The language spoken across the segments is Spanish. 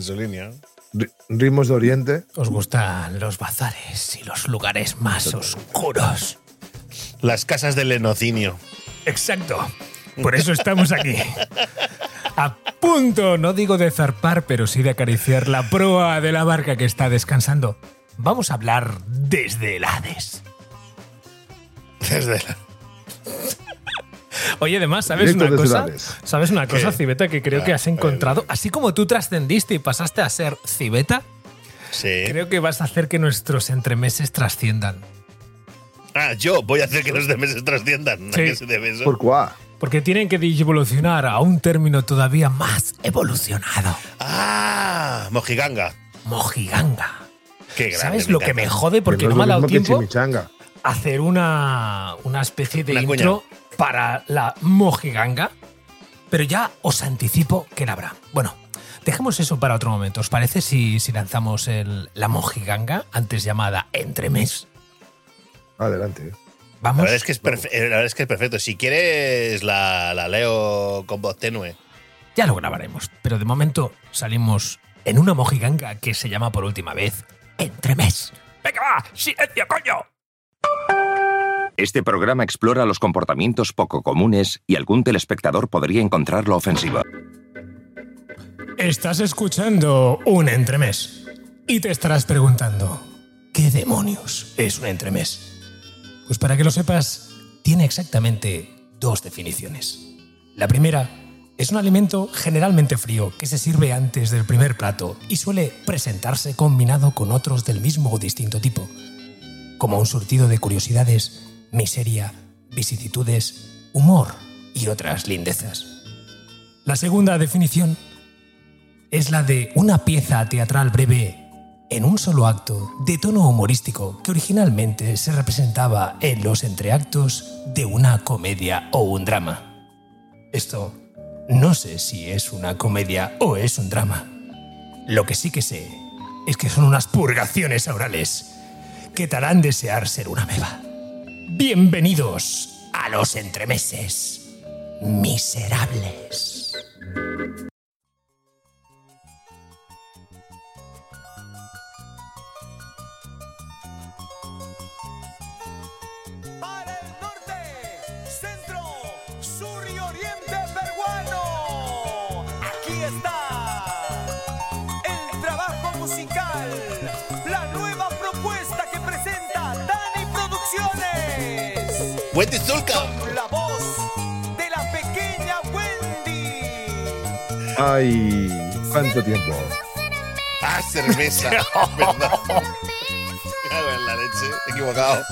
en su línea. Ri- Ritmos de Oriente. Os gustan los bazares y los lugares más oscuros. Las casas del lenocinio. Exacto. Por eso estamos aquí. A punto, no digo de zarpar, pero sí de acariciar la proa de la barca que está descansando. Vamos a hablar desde el Hades. Desde la- Oye, además, ¿sabes Directo una cosa? Hades. ¿Sabes una cosa, ¿Qué? Cibeta, que creo que has Ah, encontrado? Así como tú trascendiste y pasaste a ser Cibeta, Sí. creo que vas a hacer que nuestros entremeses trasciendan. Ah, yo voy a hacer que los de meses trasciendan. ¿A Sí. qué se debe eso? ¿Por cuá? Porque tienen que evolucionar a un término todavía más evolucionado. Ah, Mojiganga. Mojiganga. Qué grande. ¿Sabes lo que me jode? Porque Que no me ha lo dado tiempo hacer una, una especie de Una cuña. Para la Mojiganga. Pero ya os anticipo que la habrá. Bueno, dejemos eso para otro momento. ¿Os parece si, si lanzamos el, la Mojiganga, antes llamada Entremés? Adelante. La Vamos. verdad, es que es perfe- eh, la verdad es que es perfecto. Si quieres, la, la leo con voz tenue. Ya lo grabaremos. Pero de momento salimos en una Mojiganga que se llama por última vez Entremés. ¡Venga, va! ¡Silencio, coño! Este programa explora los comportamientos poco comunes y algún telespectador podría encontrarlo ofensivo. Estás escuchando un entremés y te estarás preguntando, ¿qué demonios es un entremés? Pues para que lo sepas, tiene exactamente dos definiciones. La primera es un alimento generalmente frío que se sirve antes del primer plato y suele presentarse combinado con otros del mismo o distinto tipo, como un surtido de curiosidades, miseria, vicisitudes, humor y otras lindezas. La segunda definición es la de una pieza teatral breve en un solo acto de tono humorístico que originalmente se representaba en los entreactos de una comedia o un drama. Esto no sé si es una comedia o es un drama. Lo que sí que sé es que son unas purgaciones orales que te harán desear ser una meba. Bienvenidos a los entremeses miserables. Wendy Zulka. Con la voz de la pequeña Wendy. Ay, cuánto tiempo. Ah, cerveza. Verdad. Cago en la leche. He equivocado.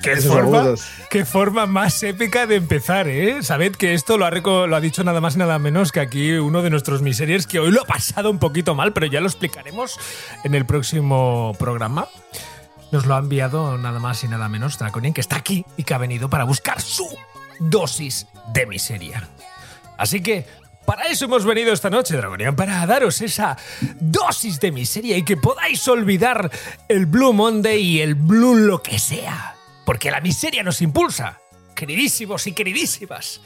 ¿Qué forma, qué forma más épica de empezar, ¿eh? Sabed que esto lo ha, reco- lo ha dicho nada más y nada menos que aquí uno de nuestros miseriers que hoy lo ha pasado un poquito mal, pero ya lo explicaremos en el próximo programa. Nos lo ha enviado nada más y nada menos Draconian, que está aquí y que ha venido para buscar su dosis de miseria. Así que para eso hemos venido esta noche, Dragonian, para daros esa dosis de miseria y que podáis olvidar el Blue Monday y el Blue lo que sea. Porque la miseria nos impulsa, queridísimos y queridísimas.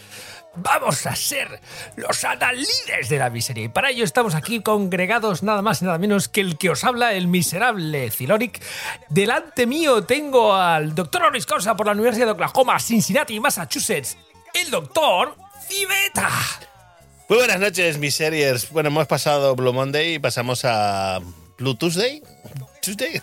Vamos a ser los adalides de la miseria. Y para ello estamos aquí congregados nada más y nada menos que el que os habla, el miserable Ziloric. Delante mío tengo al doctor Honoris Causa por la Universidad de Oklahoma, Cincinnati, Massachusetts, el doctor Civeta. Muy buenas noches, miseriers. Bueno, hemos pasado Blue Monday y pasamos a Blue Tuesday. Tuesday.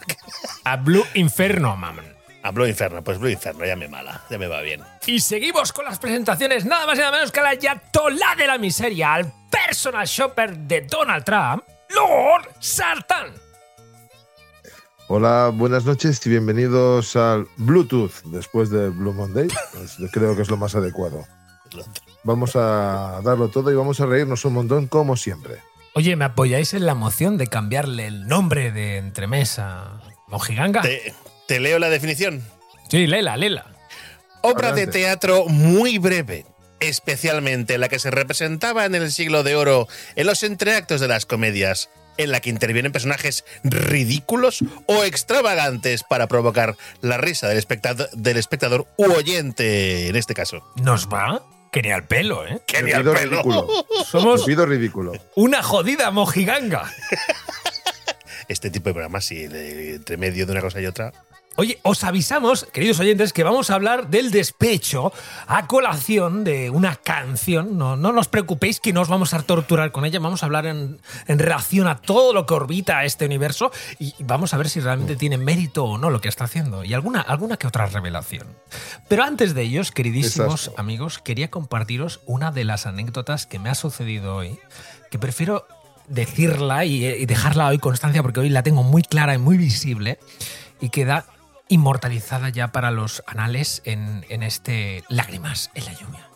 A Blue Inferno, mamá. A Blue Inferno. Pues Blue Inferno, ya me mala. Ya me va bien. Y seguimos con las presentaciones, nada más y nada menos que a la Yatolá de la miseria, al personal shopper de Donald Trump, Lord Sartan. Hola, buenas noches y bienvenidos al Bluetooth después del Blue Monday. Pues creo que es lo más adecuado. Vamos a darlo todo y vamos a reírnos un montón como siempre. Oye, ¿me apoyáis en la moción de cambiarle el nombre de Entremesa Mojiganga? Te, te leo la definición. Sí, lela, lela. Obra de teatro muy breve, especialmente la que se representaba en el siglo de oro en los entreactos de las comedias, en la que intervienen personajes ridículos o extravagantes para provocar la risa del espectador, del espectador u oyente, en este caso. ¿Nos va? Que ni al pelo, ¿eh? Que ni al pelo. ridículo. Somos pido ridículo. una jodida mojiganga. Este tipo de programas, sí, de- entre medio de una cosa y otra. Oye, os avisamos, queridos oyentes, que vamos a hablar del despecho a colación de una canción. No, no os preocupéis que no os vamos a torturar con ella. Vamos a hablar en, en relación a todo lo que orbita este universo y vamos a ver si realmente tiene mérito o no lo que está haciendo y alguna, alguna que otra revelación. Pero antes de ellos, queridísimos Exacto. amigos, quería compartiros una de las anécdotas que me ha sucedido hoy, que prefiero decirla y, y dejarla hoy constancia porque hoy la tengo muy clara y muy visible y queda inmortalizada ya para los anales en, en este Lágrimas en la lluvia.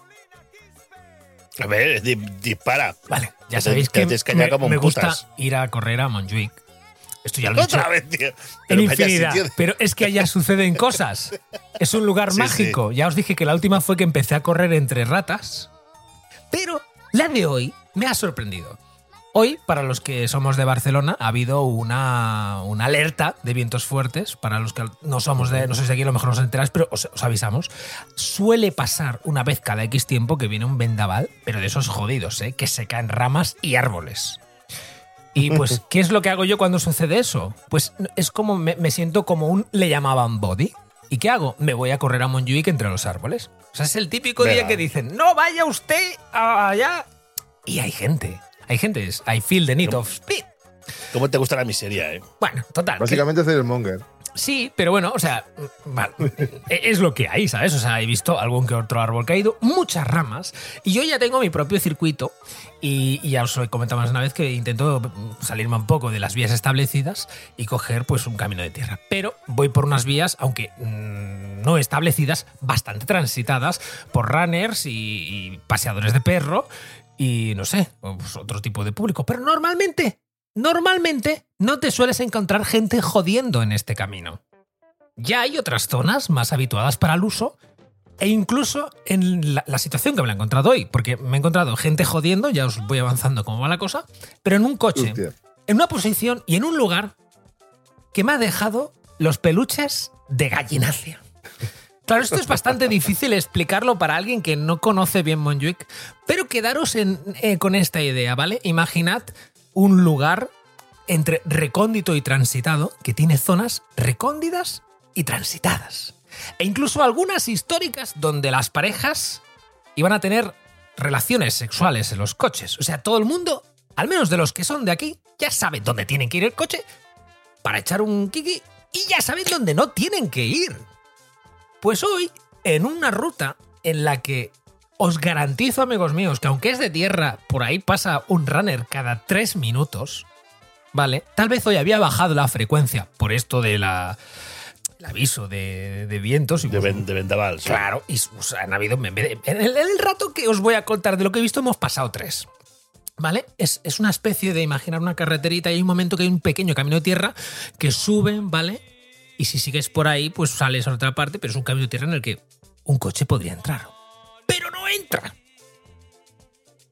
A ver, di- dispara. Vale, ya sabéis que que me, como me gusta ir a correr a Montjuic. Esto ya lo he Otra vez, tío. Pero vaya infinidad. sitio de- Pero es que allá suceden cosas. Es un lugar Sí, mágico. Ya os dije que la última fue que empecé a correr entre ratas. Pero la de hoy me ha sorprendido. Hoy, para los que somos de Barcelona, ha habido una, una alerta de vientos fuertes. Para los que no somos de, no sois de aquí, a lo mejor no os enteráis, pero os, os avisamos. Suele pasar una vez cada X tiempo que viene un vendaval, pero de esos jodidos, ¿eh? que se caen ramas y árboles. Y pues, ¿qué es lo que hago yo cuando sucede eso? Pues es como me, me siento como un le llamaban body. ¿Y qué hago? Me voy a correr a Montjuic entre los árboles. O sea, es el típico día que dicen, no vaya usted allá. Y hay gente. Hay gente. es- I feel the need of speed. ¿Cómo te gusta la miseria, eh? Bueno, total. que- Básicamente hacer el monger. Sí, pero bueno, o sea, vale, e- es lo que hay, ¿sabes? O sea, he visto algún que otro árbol caído, muchas ramas, y yo ya tengo mi propio circuito, y, y ya os he comentado más de una vez que intento salirme un poco de las vías establecidas y coger pues un camino de tierra. Pero voy por unas vías, aunque mm, no establecidas, bastante transitadas por runners y, y paseadores de perro, y no sé, pues otro tipo de público. Pero normalmente Normalmente no te sueles encontrar gente jodiendo en este camino. Ya hay otras zonas más habituadas para el uso e incluso en la, la situación que me la he encontrado hoy, porque me he encontrado gente jodiendo, ya os voy avanzando cómo va la cosa, pero en un coche, Hostia. en una posición y en un lugar que me ha dejado los peluches de gallinacia. Claro, esto es bastante difícil explicarlo para alguien que no conoce bien Montjuic, pero quedaros en- eh, con esta idea, ¿vale? Imaginad un lugar entre recóndito y transitado que tiene zonas recóndidas y transitadas. E incluso algunas históricas donde las parejas iban a tener relaciones sexuales en los coches. O sea, todo el mundo, al menos de los que son de aquí, ya saben dónde tienen que ir el coche para echar un kiki y ya saben dónde no tienen que ir. Pues hoy, en una ruta en la que os garantizo, amigos míos, que aunque es de tierra, por ahí pasa un runner cada tres minutos, ¿vale? Tal vez hoy había bajado la frecuencia por esto de la el aviso de, de vientos y De, pues, ven- de vendaval. sí. Claro, y han habido. En, vez de- en el, en el rato que os voy a contar de lo que he visto, hemos pasado tres. ¿Vale? Es, es una especie de imaginar una carreterita y hay un momento que hay un pequeño camino de tierra que suben, ¿vale? Y si sigues por ahí, pues sales a otra parte, pero es un camino de tierra en el que un coche podría entrar. Pero no entra.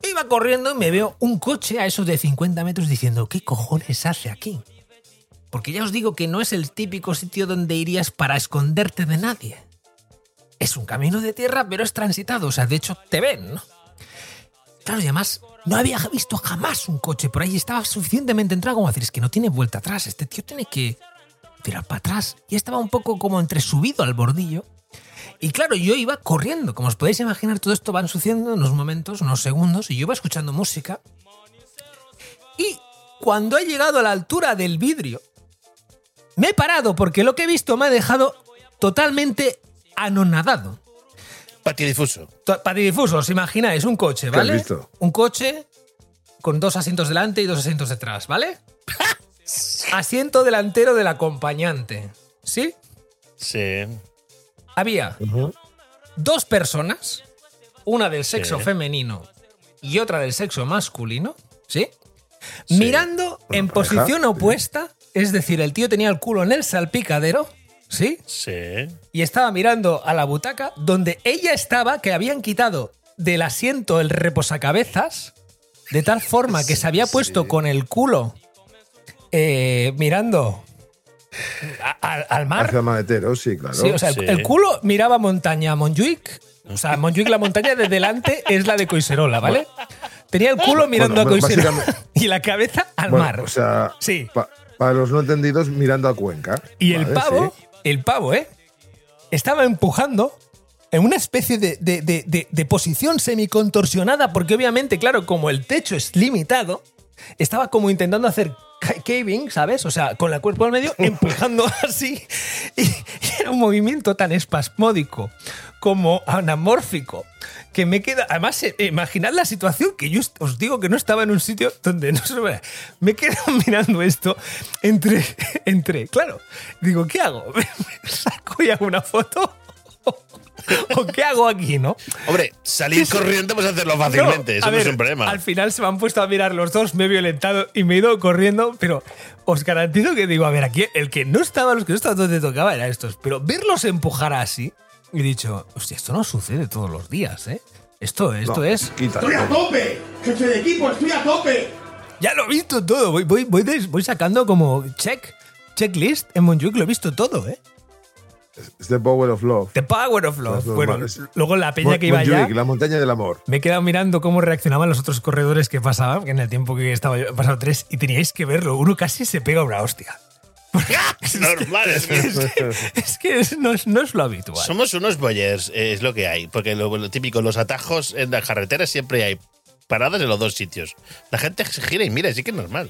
Iba corriendo y me veo un coche a esos de 50 metros diciendo, ¿qué cojones hace aquí? Porque ya os digo que no es el típico sitio donde irías para esconderte de nadie. Es un camino de tierra, pero es transitado. O sea, de hecho, te ven, ¿no? Claro, y además, no había visto jamás un coche por ahí. Estaba suficientemente entrado como decir, es que no tiene vuelta atrás. Este tío tiene que tirar para atrás. Y estaba un poco como entre subido al bordillo. Y claro, yo iba corriendo. Como os podéis imaginar, todo esto va sucediendo en unos momentos, unos segundos. Y yo iba escuchando música. Y cuando he llegado a la altura del vidrio, me he parado porque lo que he visto me ha dejado totalmente anonadado. Patidifuso. Patidifuso, os imagináis un coche, ¿Qué has ¿vale? visto? Un coche con dos asientos delante y dos asientos detrás, ¿vale? Asiento delantero del acompañante. ¿Sí? Sí. Había dos personas, una del sexo Sí. femenino y otra del sexo masculino, ¿sí? Sí. Mirando en pareja, posición sí. opuesta, es decir, el tío tenía el culo en el salpicadero, ¿sí? Sí. y estaba mirando a la butaca donde ella estaba, que habían quitado del asiento el reposacabezas, de tal forma que se había puesto Sí. con el culo eh, mirando a- a- al mar. Hacia maletero, sí, claro. Sí, o sea, el, Sí. el culo miraba montaña a Montjuic O sea, Montjuic, la montaña de delante es la de Coiserola, ¿vale? Tenía el culo mirando Bueno, a Coiserola y la cabeza al Bueno, mar. O sea, Sí. pa- para los no entendidos, mirando a Cuenca. Y el pavo, sí. el pavo, ¿eh? Estaba empujando en una especie de, de- de- de- de posición semicontorsionada, porque obviamente, claro, como el techo es limitado, estaba como intentando hacer caving, ¿sabes? O sea, con el cuerpo al medio, empujando así. Y, y era un movimiento tan espasmódico como anamórfico que me queda. Además, eh, imaginad la situación que yo os digo que no estaba en un sitio donde no se ve. Me quedo mirando esto entre. entre claro, digo, ¿qué hago? ¿Me saco y hago una foto? ¿O qué hago aquí, no? Hombre, salir corriendo puedes hacerlo fácilmente, No, eso no es un problema. Al final se me han puesto a mirar los dos, me he violentado y me he ido corriendo, pero os garantizo que digo, a ver, aquí el que no estaba, los que no estaban donde tocaba era estos, pero verlos empujar así, he dicho, hostia, esto no sucede todos los días, ¿eh? Esto, esto No, es. ¡Estoy a tope! ¡Jefe de equipo, estoy a tope! Ya lo he visto todo, voy, voy, voy, des- voy sacando como check, checklist en Monjuic, lo he visto todo, ¿eh? Es The Power of Love. The Power of Love. Bueno, luego la peña Mon- que iba allá. La montaña del amor. Me he quedado mirando cómo reaccionaban los otros corredores que pasaban, que en el tiempo que estaba yo he pasado tres, y teníais que verlo. Uno casi se pega una hostia. es normal, es que- Es que, es que es- no, es, no es lo habitual. Somos unos boyers, eh, es lo que hay. Porque lo, lo típico, los atajos en las carreteras siempre hay paradas en los dos sitios. La gente se gira y mira, sí que es normal.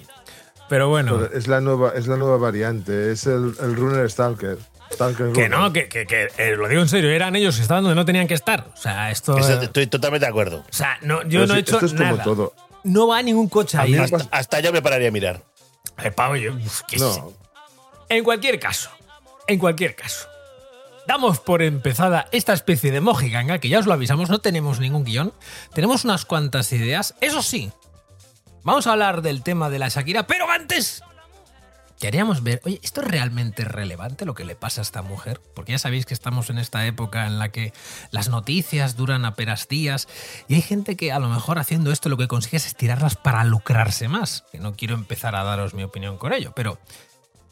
Pero bueno, Pero Es la nueva, es la nueva variante. Es el, el Runner Stalker. Que no, que, que- que, eh, lo digo en serio, eran ellos que estaban donde no tenían que estar. O sea, esto. Eso estoy totalmente de acuerdo. o sea, no, yo Pero no he hecho esto es como nada. todo. No va ningún coche A ahí. Hasta- yo me pararía a mirar. Eh, Pau, yo- uf, sí. No, En cualquier caso, en cualquier caso, damos por empezada esta especie de mojiganga, que ya os lo avisamos, no tenemos ningún guion, tenemos unas cuantas ideas. Eso sí, vamos a hablar del tema de la Shakira, pero antes queríamos ver, oye, ¿esto es realmente relevante lo que le pasa a esta mujer? Porque ya sabéis que estamos en esta época en la que las noticias duran apenas días y hay gente que a lo mejor haciendo esto lo que consigue es estirarlas para lucrarse más. Que no quiero empezar a daros mi opinión con ello, pero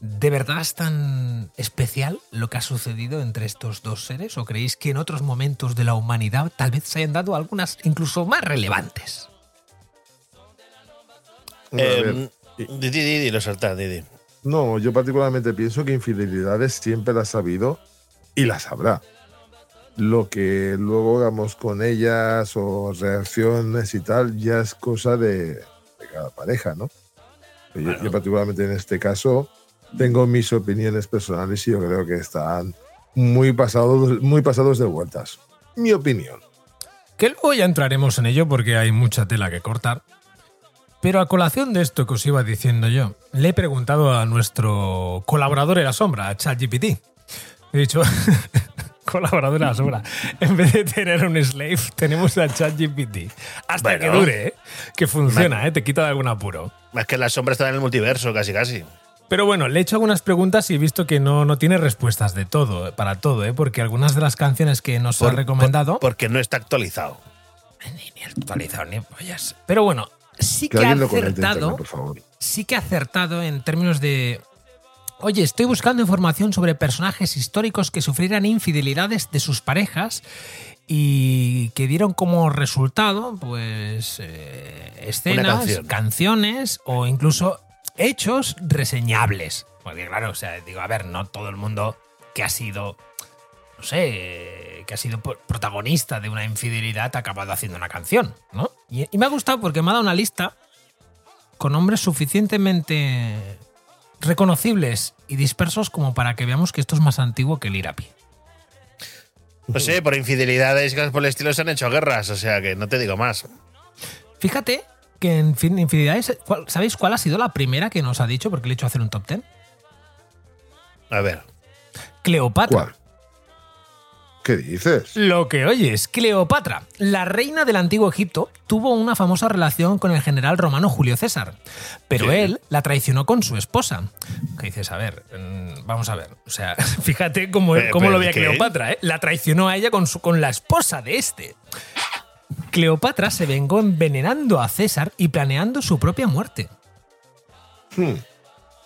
¿de verdad es tan especial lo que ha sucedido entre estos dos seres? ¿O creéis que en otros momentos de la humanidad tal vez se hayan dado algunas incluso más relevantes? ver. Eh, Didi, Didi, lo salta, Didi. No, yo particularmente pienso que infidelidades siempre las ha habido y las habrá. Lo que luego hagamos con ellas o reacciones y tal ya es cosa de, de cada pareja, ¿no? Yo, yo particularmente en este caso tengo mis opiniones personales y yo creo que están muy pasados, muy pasados de vueltas. Mi opinión. Que luego ya entraremos en ello porque hay mucha tela que cortar. Pero a colación de esto que os iba diciendo yo, le he preguntado a nuestro colaborador en la sombra, a ChatGPT. He dicho, colaborador en la sombra, en vez de tener un slave, tenemos a ChatGPT. Hasta que dure, ¿eh? que funciona, ¿eh? te quita de algún apuro. Es que la sombra está en el multiverso, casi, casi. Pero bueno, le he hecho algunas preguntas y he visto que no, no tiene respuestas de todo, para todo, ¿eh? porque algunas de las canciones que nos ha Por- recomendado... Porque no está actualizado. Ni, ni actualizado ni pollas. Pero bueno, sí Que que, ha acertado. internet. Sí que ha acertado en términos de. Oye, estoy buscando información sobre personajes históricos que sufrieran infidelidades de sus parejas y que dieron como resultado, pues, eh, escenas, canciones o incluso hechos reseñables. Porque claro, o sea, digo, a ver, no todo el mundo que ha sido no sé, que ha sido protagonista de una infidelidad ha acabado haciendo una canción, ¿no? Y, y me ha gustado porque me ha dado una lista con nombres suficientemente reconocibles y dispersos como para que veamos que esto es más antiguo que el Irapi. No sé, por infidelidades y cosas por el estilo se han hecho guerras, o sea que no te digo más. Fíjate que en fin, infidelidades, ¿cuál- ¿sabéis cuál ha sido la primera que nos ha dicho? Porque le he hecho hacer un top ten. A ver. Cleopatra. ¿Cuál? ¿Qué dices? Lo que oyes, Cleopatra, la reina del antiguo Egipto, tuvo una famosa relación con el general romano Julio César, pero él la traicionó con su esposa. ¿Qué dices? A ver, mm, vamos a ver. O sea, fíjate cómo, cómo pero lo veía. Cleopatra, ¿eh? La traicionó a ella con, su, con la esposa de este. Cleopatra se vengó envenenando a César y planeando su propia muerte. Hmm.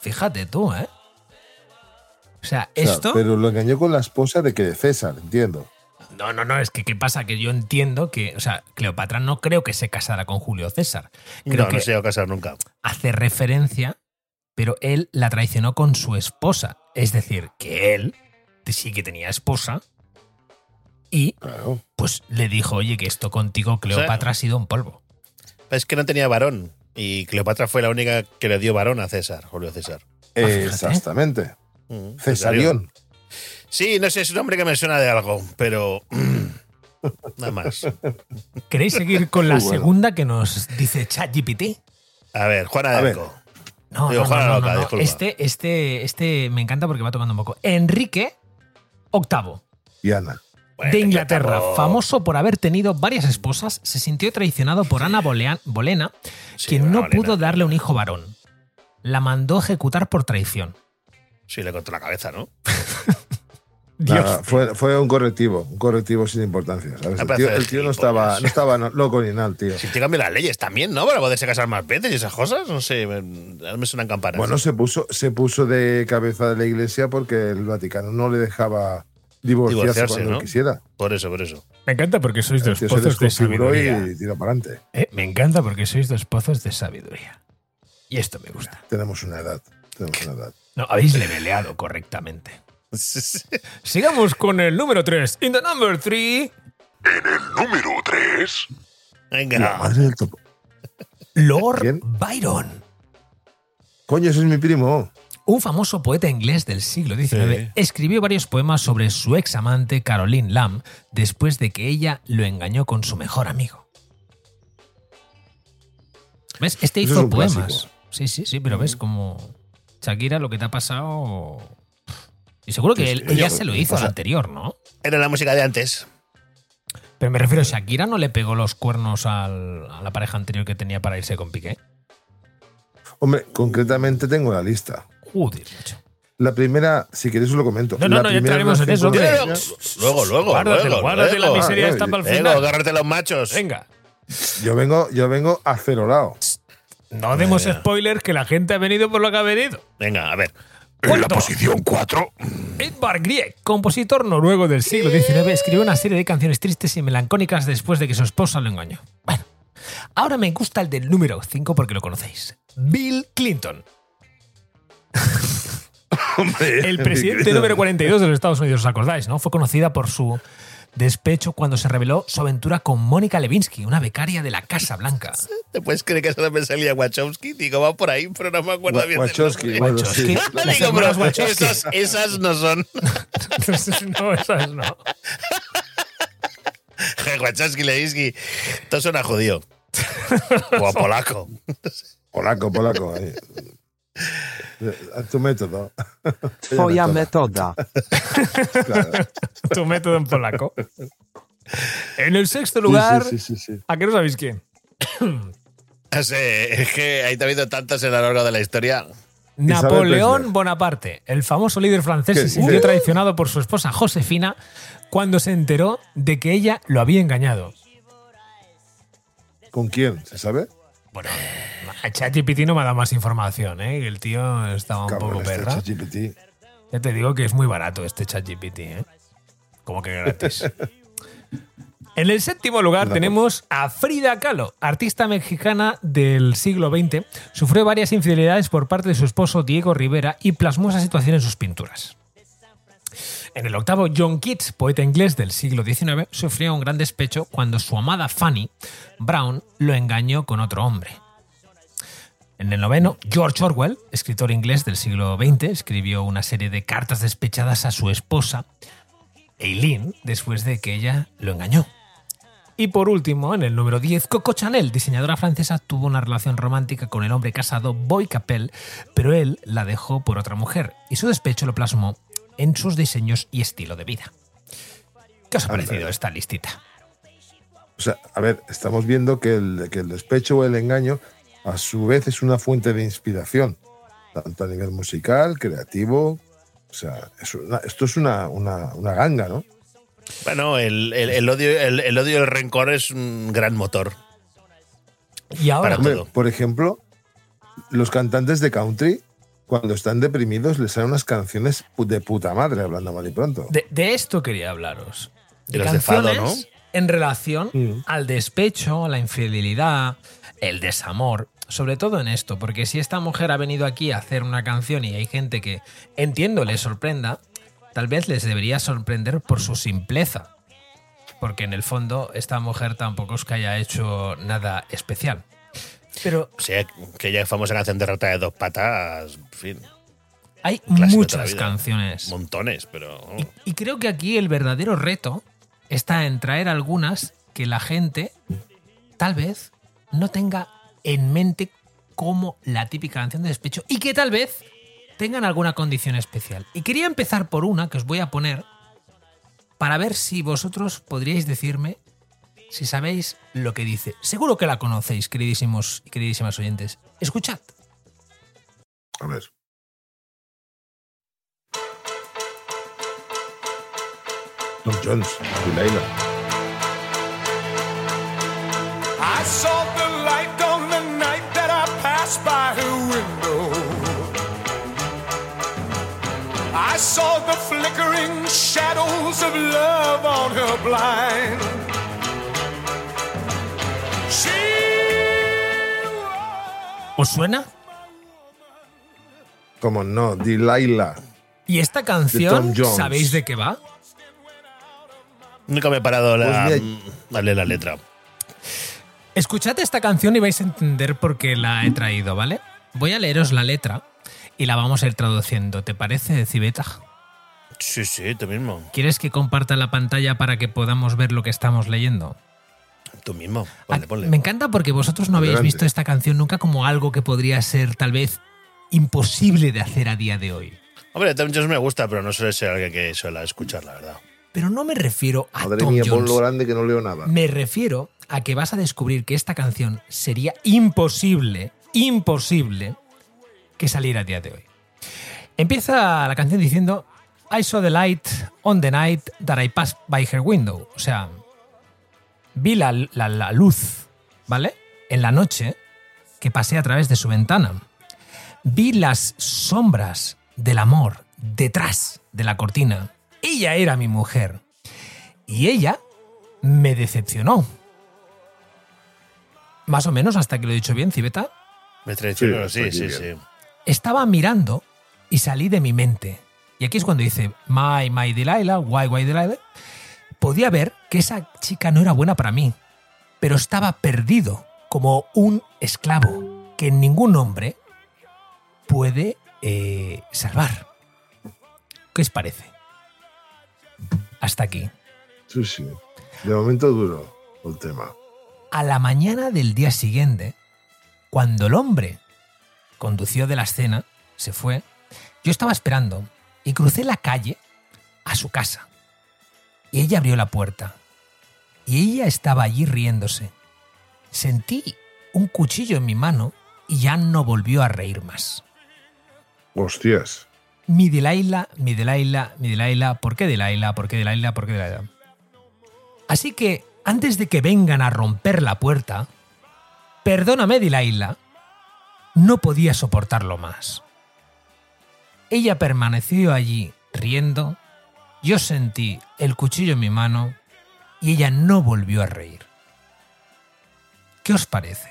Fíjate tú, ¿eh? O sea, O sea, esto... pero lo engañó con la esposa de que de César, entiendo. No, no, no, es que ¿qué pasa? Que yo entiendo que, o sea, Cleopatra no creo que se casara con Julio César. Creo no, que no se iba a casar nunca. hace referencia, pero él la traicionó con su esposa. Es decir, que él sí que tenía esposa y Claro. pues le dijo, oye, que esto contigo, Cleopatra, ha sido un polvo. Es que no tenía varón. Y Cleopatra fue la única que le dio varón a César, Julio César. fíjate. Exactamente. Mm, Cesarión. Sí, no sé, es un nombre que me suena de algo, pero. Nada más. ¿Queréis seguir con la bueno. segunda que nos dice ChatGPT? A ver, Juana de A ver. Arco. No, Digo, no, Juana no, no, Loca, no. Este, este, este me encanta porque va tocando un poco. Enrique VIII. Y Ana. Bueno, de Inglaterra, famoso por haber tenido varias esposas, se sintió traicionado por Ana Bolean- Bolena, Sí, quien no Bolena. pudo darle un hijo varón. La mandó ejecutar por traición. Sí, le cortó la cabeza, ¿no? Dios. Nada, fue, fue un correctivo, un correctivo sin importancia. El, tío, el tío no estaba, no estaba loco ni nada, tío. Si te cambian las leyes también, ¿no? Para poderse casar más veces y esas cosas. No sé, me, me suenan campanas. Bueno, se puso, se puso de cabeza de la iglesia porque el Vaticano no le dejaba divorciarse, Divorciarse, cuando ¿no? quisiera. por eso, por eso. Me encanta porque sois dos pozos de sabiduría. y tiró para adelante. Eh, me encanta porque sois dos pozos de sabiduría. Y esto me gusta. Tenemos una edad. Tenemos una edad. No, habéis leveleado correctamente. Sigamos con el número 3. In the number 3, Número 3. La Venga. madre del topo. Lord ¿Quién? Byron. Coño, ese es mi primo. Un famoso poeta inglés del siglo XIX escribió varios poemas sobre su ex amante Caroline Lamb después de que ella lo engañó con su mejor amigo. ¿Ves? Este Eso hizo es poemas. clásico. Sí, sí, sí, pero ves como Shakira lo que te ha pasado. Y seguro que él- ella se lo hizo al anterior, ¿no? Era la música de antes. Pero me refiero, Shakira no le pegó los cuernos al- a la pareja anterior que tenía para irse con Piqué. Hombre, concretamente tengo la lista. Joder, macho. La primera, si queréis os lo comento. No, no, La no, ya entraremos en eso, ella- Luego, luego, Guárdatelo, luego. guárdate la miseria Ah, esta para el final. agárrate los machos. Venga. Yo vengo, yo vengo acerolado. No demos Venga. spoilers que la gente ha venido por lo que ha venido. Venga, a ver. En la posición 4. Edvard Grieg, compositor noruego del siglo XIX, escribió una serie de canciones tristes y melancólicas después de que su esposa lo engañó. Bueno, ahora me gusta el del número 5 porque lo conocéis. Bill Clinton, Hombre, el presidente número 42 de los Estados Unidos, ¿os acordáis? ¿no? Fue conocida por su despecho cuando se reveló su aventura con Mónica Lewinsky, una becaria de la Casa Blanca. ¿Te puedes creer que solo me salía Wachowski? Digo, va por ahí, pero no me acuerdo bien. Wachowski, Wachowski. Digo, pero Wachowski. esas, esas no son. no, esas no. Wachowski, Lewinsky. Todo suena judío. O a polaco. Polaco, polaco. A tu método. Twoja metoda. Claro. Tu método en polaco. En el sexto lugar, sí, sí, sí, sí. ¿a qué no sabéis quién? No sé, es que ahí te ha habido tantas en a lo largo de la historia. Napoleón. Bonaparte, el famoso líder francés, ¿Qué se sintió traicionado por su esposa Josefina cuando se enteró de que ella lo había engañado. ¿Con quién? ¿Se sabe? Bueno, ChatGPT no me ha dado más información, ¿eh? El tío estaba un Cabrón, poco este perra. ChatGPT. Ya te digo que es muy barato este ChatGPT, ¿eh? Como que gratis. En el séptimo lugar tenemos a Frida Kahlo, artista mexicana del siglo XX. Sufrió varias infidelidades por parte de su esposo Diego Rivera y plasmó esa situación en sus pinturas. En el octavo, John Keats, poeta inglés del siglo XIX, sufrió un gran despecho cuando su amada Fanny Brown lo engañó con otro hombre. En el noveno, George Orwell, escritor inglés del siglo XX, escribió una serie de cartas despechadas a su esposa, Eileen, después de que ella lo engañó. Y por último, en el número 10, Coco Chanel, diseñadora francesa, tuvo una relación romántica con el hombre casado Boy Capel, pero él la dejó por otra mujer y su despecho lo plasmó en sus diseños y estilo de vida. ¿Qué os ha parecido esta listita? O sea, a ver, estamos viendo que el, que el despecho o el engaño, a su vez, es una fuente de inspiración, tanto a nivel musical, creativo. O sea, es una- esto es una, una, una ganga, ¿no? Bueno, el, el- el odio, el, el odio y el rencor es un gran motor. Y ahora, Para Hombre, todo. por ejemplo, los cantantes de country, cuando están deprimidos, les salen unas canciones de puta madre, hablando mal y pronto. de, de esto quería hablaros. de fado, canciones ¿no? en relación Mm. al despecho, a la infidelidad, el desamor. Sobre todo en esto, porque si esta mujer ha venido aquí a hacer una canción y hay gente que, entiendo, le sorprenda, tal vez les debería sorprender por su simpleza. Porque en el fondo esta mujer tampoco es que haya hecho nada especial. Pero O sea, que ya famosa canción de rata de dos patas, en fin, hay muchas canciones. montones, pero. Y, y creo que aquí el verdadero reto está en traer algunas que la gente tal vez no tenga en mente como la típica canción de despecho y que tal vez tengan alguna condición especial. Y quería empezar por una que os voy a poner para ver si vosotros podríais decirme si sabéis lo que dice. Seguro que la conocéis, queridísimos y queridísimas oyentes. Escuchad. A ver. Tom Jones, Delilah. I saw the light on the night that I passed by her window. I saw the flickering shadows of love on her blind. ¿Os suena? Como no, Delilah. ¿Y esta canción sabéis de qué va? Nunca me he parado la, Pues mira- a leer la letra. Escuchad esta canción y vais a entender por qué la he traído, ¿vale? Voy a leeros la letra y la vamos a ir traduciendo. ¿Te parece, Cibeta? Sí, sí, tú mismo. ¿Quieres que comparta la pantalla para que podamos ver lo que estamos leyendo? Tú mismo. Ah, Ponle, ponle. Me encanta porque vosotros no habéis Adelante. visto esta canción nunca como algo que podría ser tal vez imposible de hacer a día de hoy. Hombre, Tom Jones me gusta, pero no suele ser alguien que suele escuchar, la verdad. Pero no me refiero a Madre Tom mía, por Jones. lo grande que no leo nada. Me refiero a que vas a descubrir que esta canción sería imposible, imposible que saliera a día de hoy. Empieza la canción diciendo I saw the light on the night that I passed by her window. O sea, vi la, la- la luz, ¿vale? En la noche que pasé a través de su ventana. Vi las sombras del amor detrás de la cortina. Ella era mi mujer. Y ella me decepcionó. Más o menos hasta que lo he dicho bien, Cibeta. Me traicionó, Sí, sí, sí, sí. Estaba mirando y salí de mi mente. Y aquí es cuando dice, My, my Delilah, why, why Delilah. Podía ver que esa chica no era buena para mí, pero estaba perdido como un esclavo que ningún hombre puede eh, salvar. ¿Qué os parece? Hasta aquí. Sí, sí. De momento duro el tema. A la mañana del día siguiente, cuando el hombre condució de la escena, se fue, yo estaba esperando y crucé la calle a su casa. Y ella abrió la puerta. Y ella estaba allí riéndose. Sentí un cuchillo en mi mano y ya no volvió a reír más. Hostias. Mi Delilah, mi mi ¿por qué Delilah? ¿Por qué Delilah? ¿Por qué Delilah? Así que, antes de que vengan a romper la puerta, perdóname Delilah, no podía soportarlo más. Ella permaneció allí riendo, yo sentí el cuchillo en mi mano y ella no volvió a reír. ¿Qué os parece?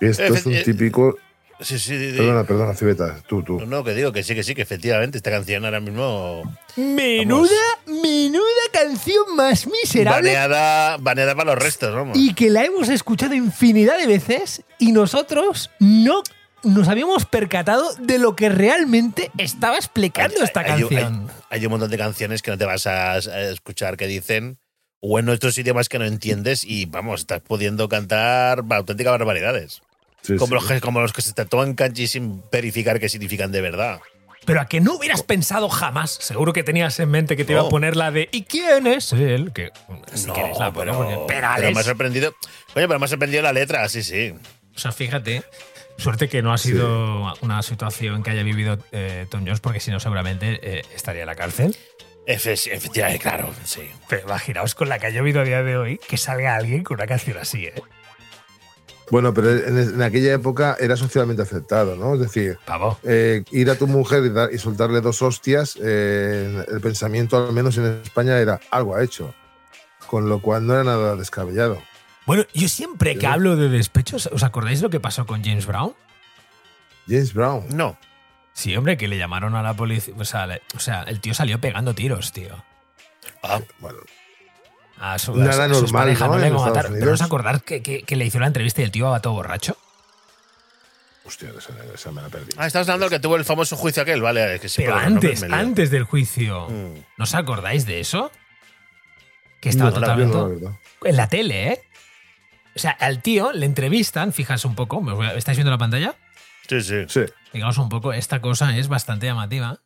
Esto es un eh, típico. Sí, sí, sí, sí. Perdona, perdona, Cibeta. Tú, tú. No, no, que digo que sí, que sí, que efectivamente esta canción ahora mismo Menuda, menuda canción más miserable baneada, baneada para los restos, vamos. y que la hemos escuchado infinidad de veces y nosotros no nos habíamos percatado de lo que realmente estaba explicando esta hay, canción. hay- hay un montón de canciones que no te vas a, a escuchar que dicen o en otros idiomas que no entiendes y vamos, estás pudiendo cantar auténticas barbaridades. Sí, como, sí. Los que, como los que se tatúan kanji sin verificar qué significan de verdad. Pero a que no hubieras pensado jamás, seguro que tenías en mente que te iba a No. poner la de ¿y quién es él? Que si no, quieres la pero, pero, me ha sorprendido. Coño, pero me ha sorprendido la letra, sí, sí. O sea, fíjate, suerte que no ha sido una situación que haya vivido eh, Tom Jones, porque si no seguramente eh, estaría en la cárcel. Efe- efectivamente, claro, sí. Pero imaginaos con la que ha llovido a día de hoy que salga alguien con una canción así, ¿eh? Bueno, pero en, en aquella época era socialmente aceptado, ¿no? Es decir, Pavo. eh, ir a tu mujer y, dar- y soltarle dos hostias, eh, el pensamiento, al menos en España, era algo ha hecho. Con lo cual no era nada descabellado. Bueno, yo siempre que Sí. hablo de despechos, ¿os acordáis lo que pasó con James Brown? James Brown. No. Sí, hombre, que le llamaron a la policía. O sea, le- o sea, el tío salió pegando tiros, tío. Ah, Bueno, A su, Nada a su- a sus normal, parejas, ¿no? le matar. Pero os acordar que, que- que le hizo la entrevista y el tío iba todo borracho. hostia, esa, esa me la perdí. ah, estamos hablando del que tuvo el famoso juicio aquel, vale. Que sí, Pero antes, antes del juicio. Mm. ¿No os acordáis de eso? Que estaba No, la totalmente. verdad, la verdad. En la tele, ¿eh? O sea, al tío le entrevistan, fijaos un poco, ¿me os voy a- ¿estáis viendo la pantalla? Sí, sí. Sí. Fijaos un poco, esta cosa es bastante llamativa.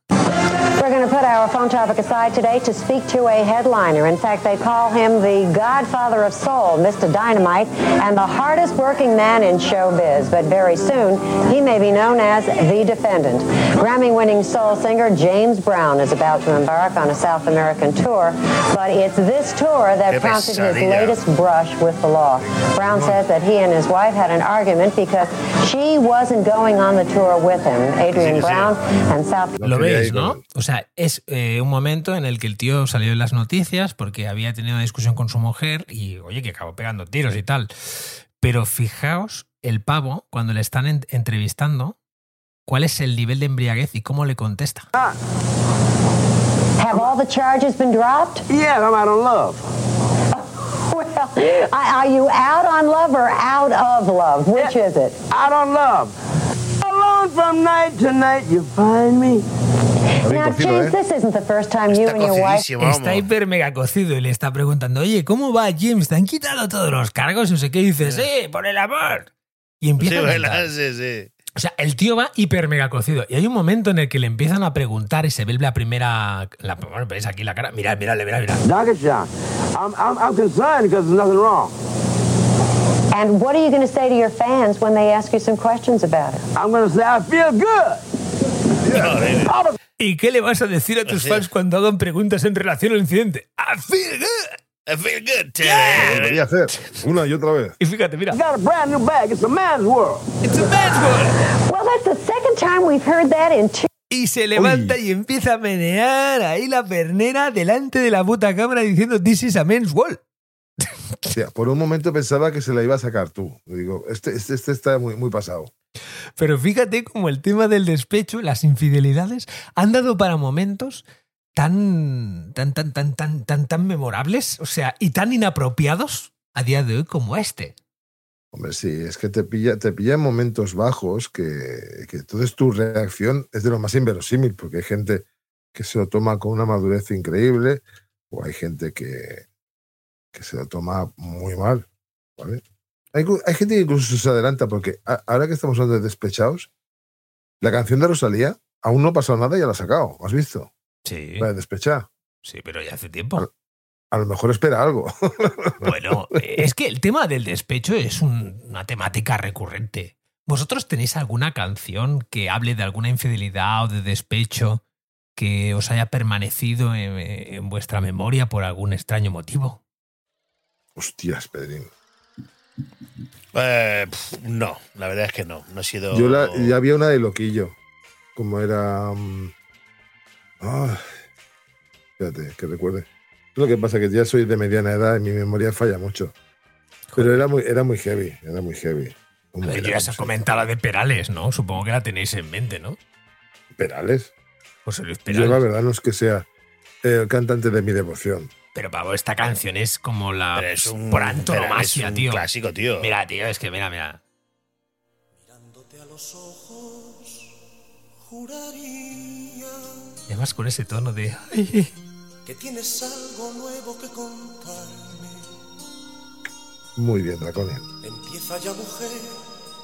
We're going to put our phone topic aside today to speak to a headliner. In fact, they call him the godfather of soul, Mr. Dynamite, and the hardest working man in showbiz. But very soon, he may be known as the defendant. Grammy winning soul singer James Brown is about to embark on a South American tour, but it's this tour that prompted his latest brush with the law. Brown says that he and his wife had an argument because she wasn't going on the tour with him. Adrian Sí, sí. Brown and South No Lo veis, ¿no? O sea, es eh, un momento en el que el tío salió en las noticias porque había tenido una discusión con su mujer y, oye, que acabó pegando tiros y tal. Pero fijaos, el pavo, cuando le están en- entrevistando, cuál es el nivel de embriaguez y cómo le contesta. Have all the charges been dropped? Yeah, I'm out on love. Well, are you out on love or out of love? Which is it? Out on love. Alone from night to night, you find me. Now, James, ¿eh? this isn't the first time you and your wife. Está hiper mega cocido y le está preguntando, oye, ¿cómo va James? ¿Te han quitado todos los cargos? No sé qué. Y dice, sí, por el amor. Y empieza Sí, a bueno, cantar. sí, sí. O sea, el tío va hiper mega cocido. Y hay un momento en el que le empiezan a preguntar y se ve la primera. La, bueno, veis aquí la cara. Mirad, mirad, mirad, mirad. I'm, I'm, I'm concerned because there's nothing wrong. And what are you going to say to your fans when they ask you some questions about it? I'm going to say I feel good. ¿Y qué le vas a decir a tus Sí. fans cuando hagan preguntas en relación al incidente? I feel good. I feel good. Lo volvería a hacer. Una y otra vez. Y fíjate, mira. I got a brand new bag. It's a man's world. It's a man's world. Well, that's the second time we've heard that in two. Y se levanta y empieza a menear ahí la pernera delante de la puta cámara diciendo This is a men's world. Por un momento pensaba que se la iba a sacar tú. Digo, este, este, este está muy, muy pasado. Pero fíjate como el tema del despecho, las infidelidades, han dado para momentos tan, tan, tan, tan, tan, tan, tan memorables, o sea, y tan inapropiados a día de hoy como este. Hombre, sí, es que te pilla, te pilla en momentos bajos que, que entonces tu reacción es de lo más inverosímil, porque hay gente que se lo toma con una madurez increíble o hay gente que, que se lo toma muy mal. ¿vale? Hay, gente que incluso se adelanta, porque a- ahora que estamos hablando de despechados, la canción de Rosalía aún no ha pasado nada y ya la ha sacado. ¿Has visto? Sí, La de despechar. sí, pero ya hace tiempo. A lo mejor espera algo. Bueno, es que el tema del despecho es un- una temática recurrente. ¿Vosotros tenéis alguna canción que hable de alguna infidelidad o de despecho que os haya permanecido en, en vuestra memoria por algún extraño motivo? Hostias, Pedrín. Eh, pf, no, la verdad es que no. No ha sido. Yo la, ya había una de Loquillo. Como era. ah, espérate, que recuerde. Lo que pasa es que ya soy de mediana edad y mi memoria falla mucho. Pero era muy, era muy heavy, era muy heavy. Yo ya se ha comentado la de Perales, ¿no? Supongo que la tenéis en mente, ¿no? Perales. José Luis Yo Perales. la verdad no es que sea el cantante de mi devoción. Pero, pavo, esta canción es como la. Pero es un, por pero antonomasia, es un tío. clásico, tío. Mira, tío, es que mira, mira. Y Además con ese tono de. "Ay, Que tienes algo nuevo que contarme. Muy bien, Draconian. Empieza ya, mujer,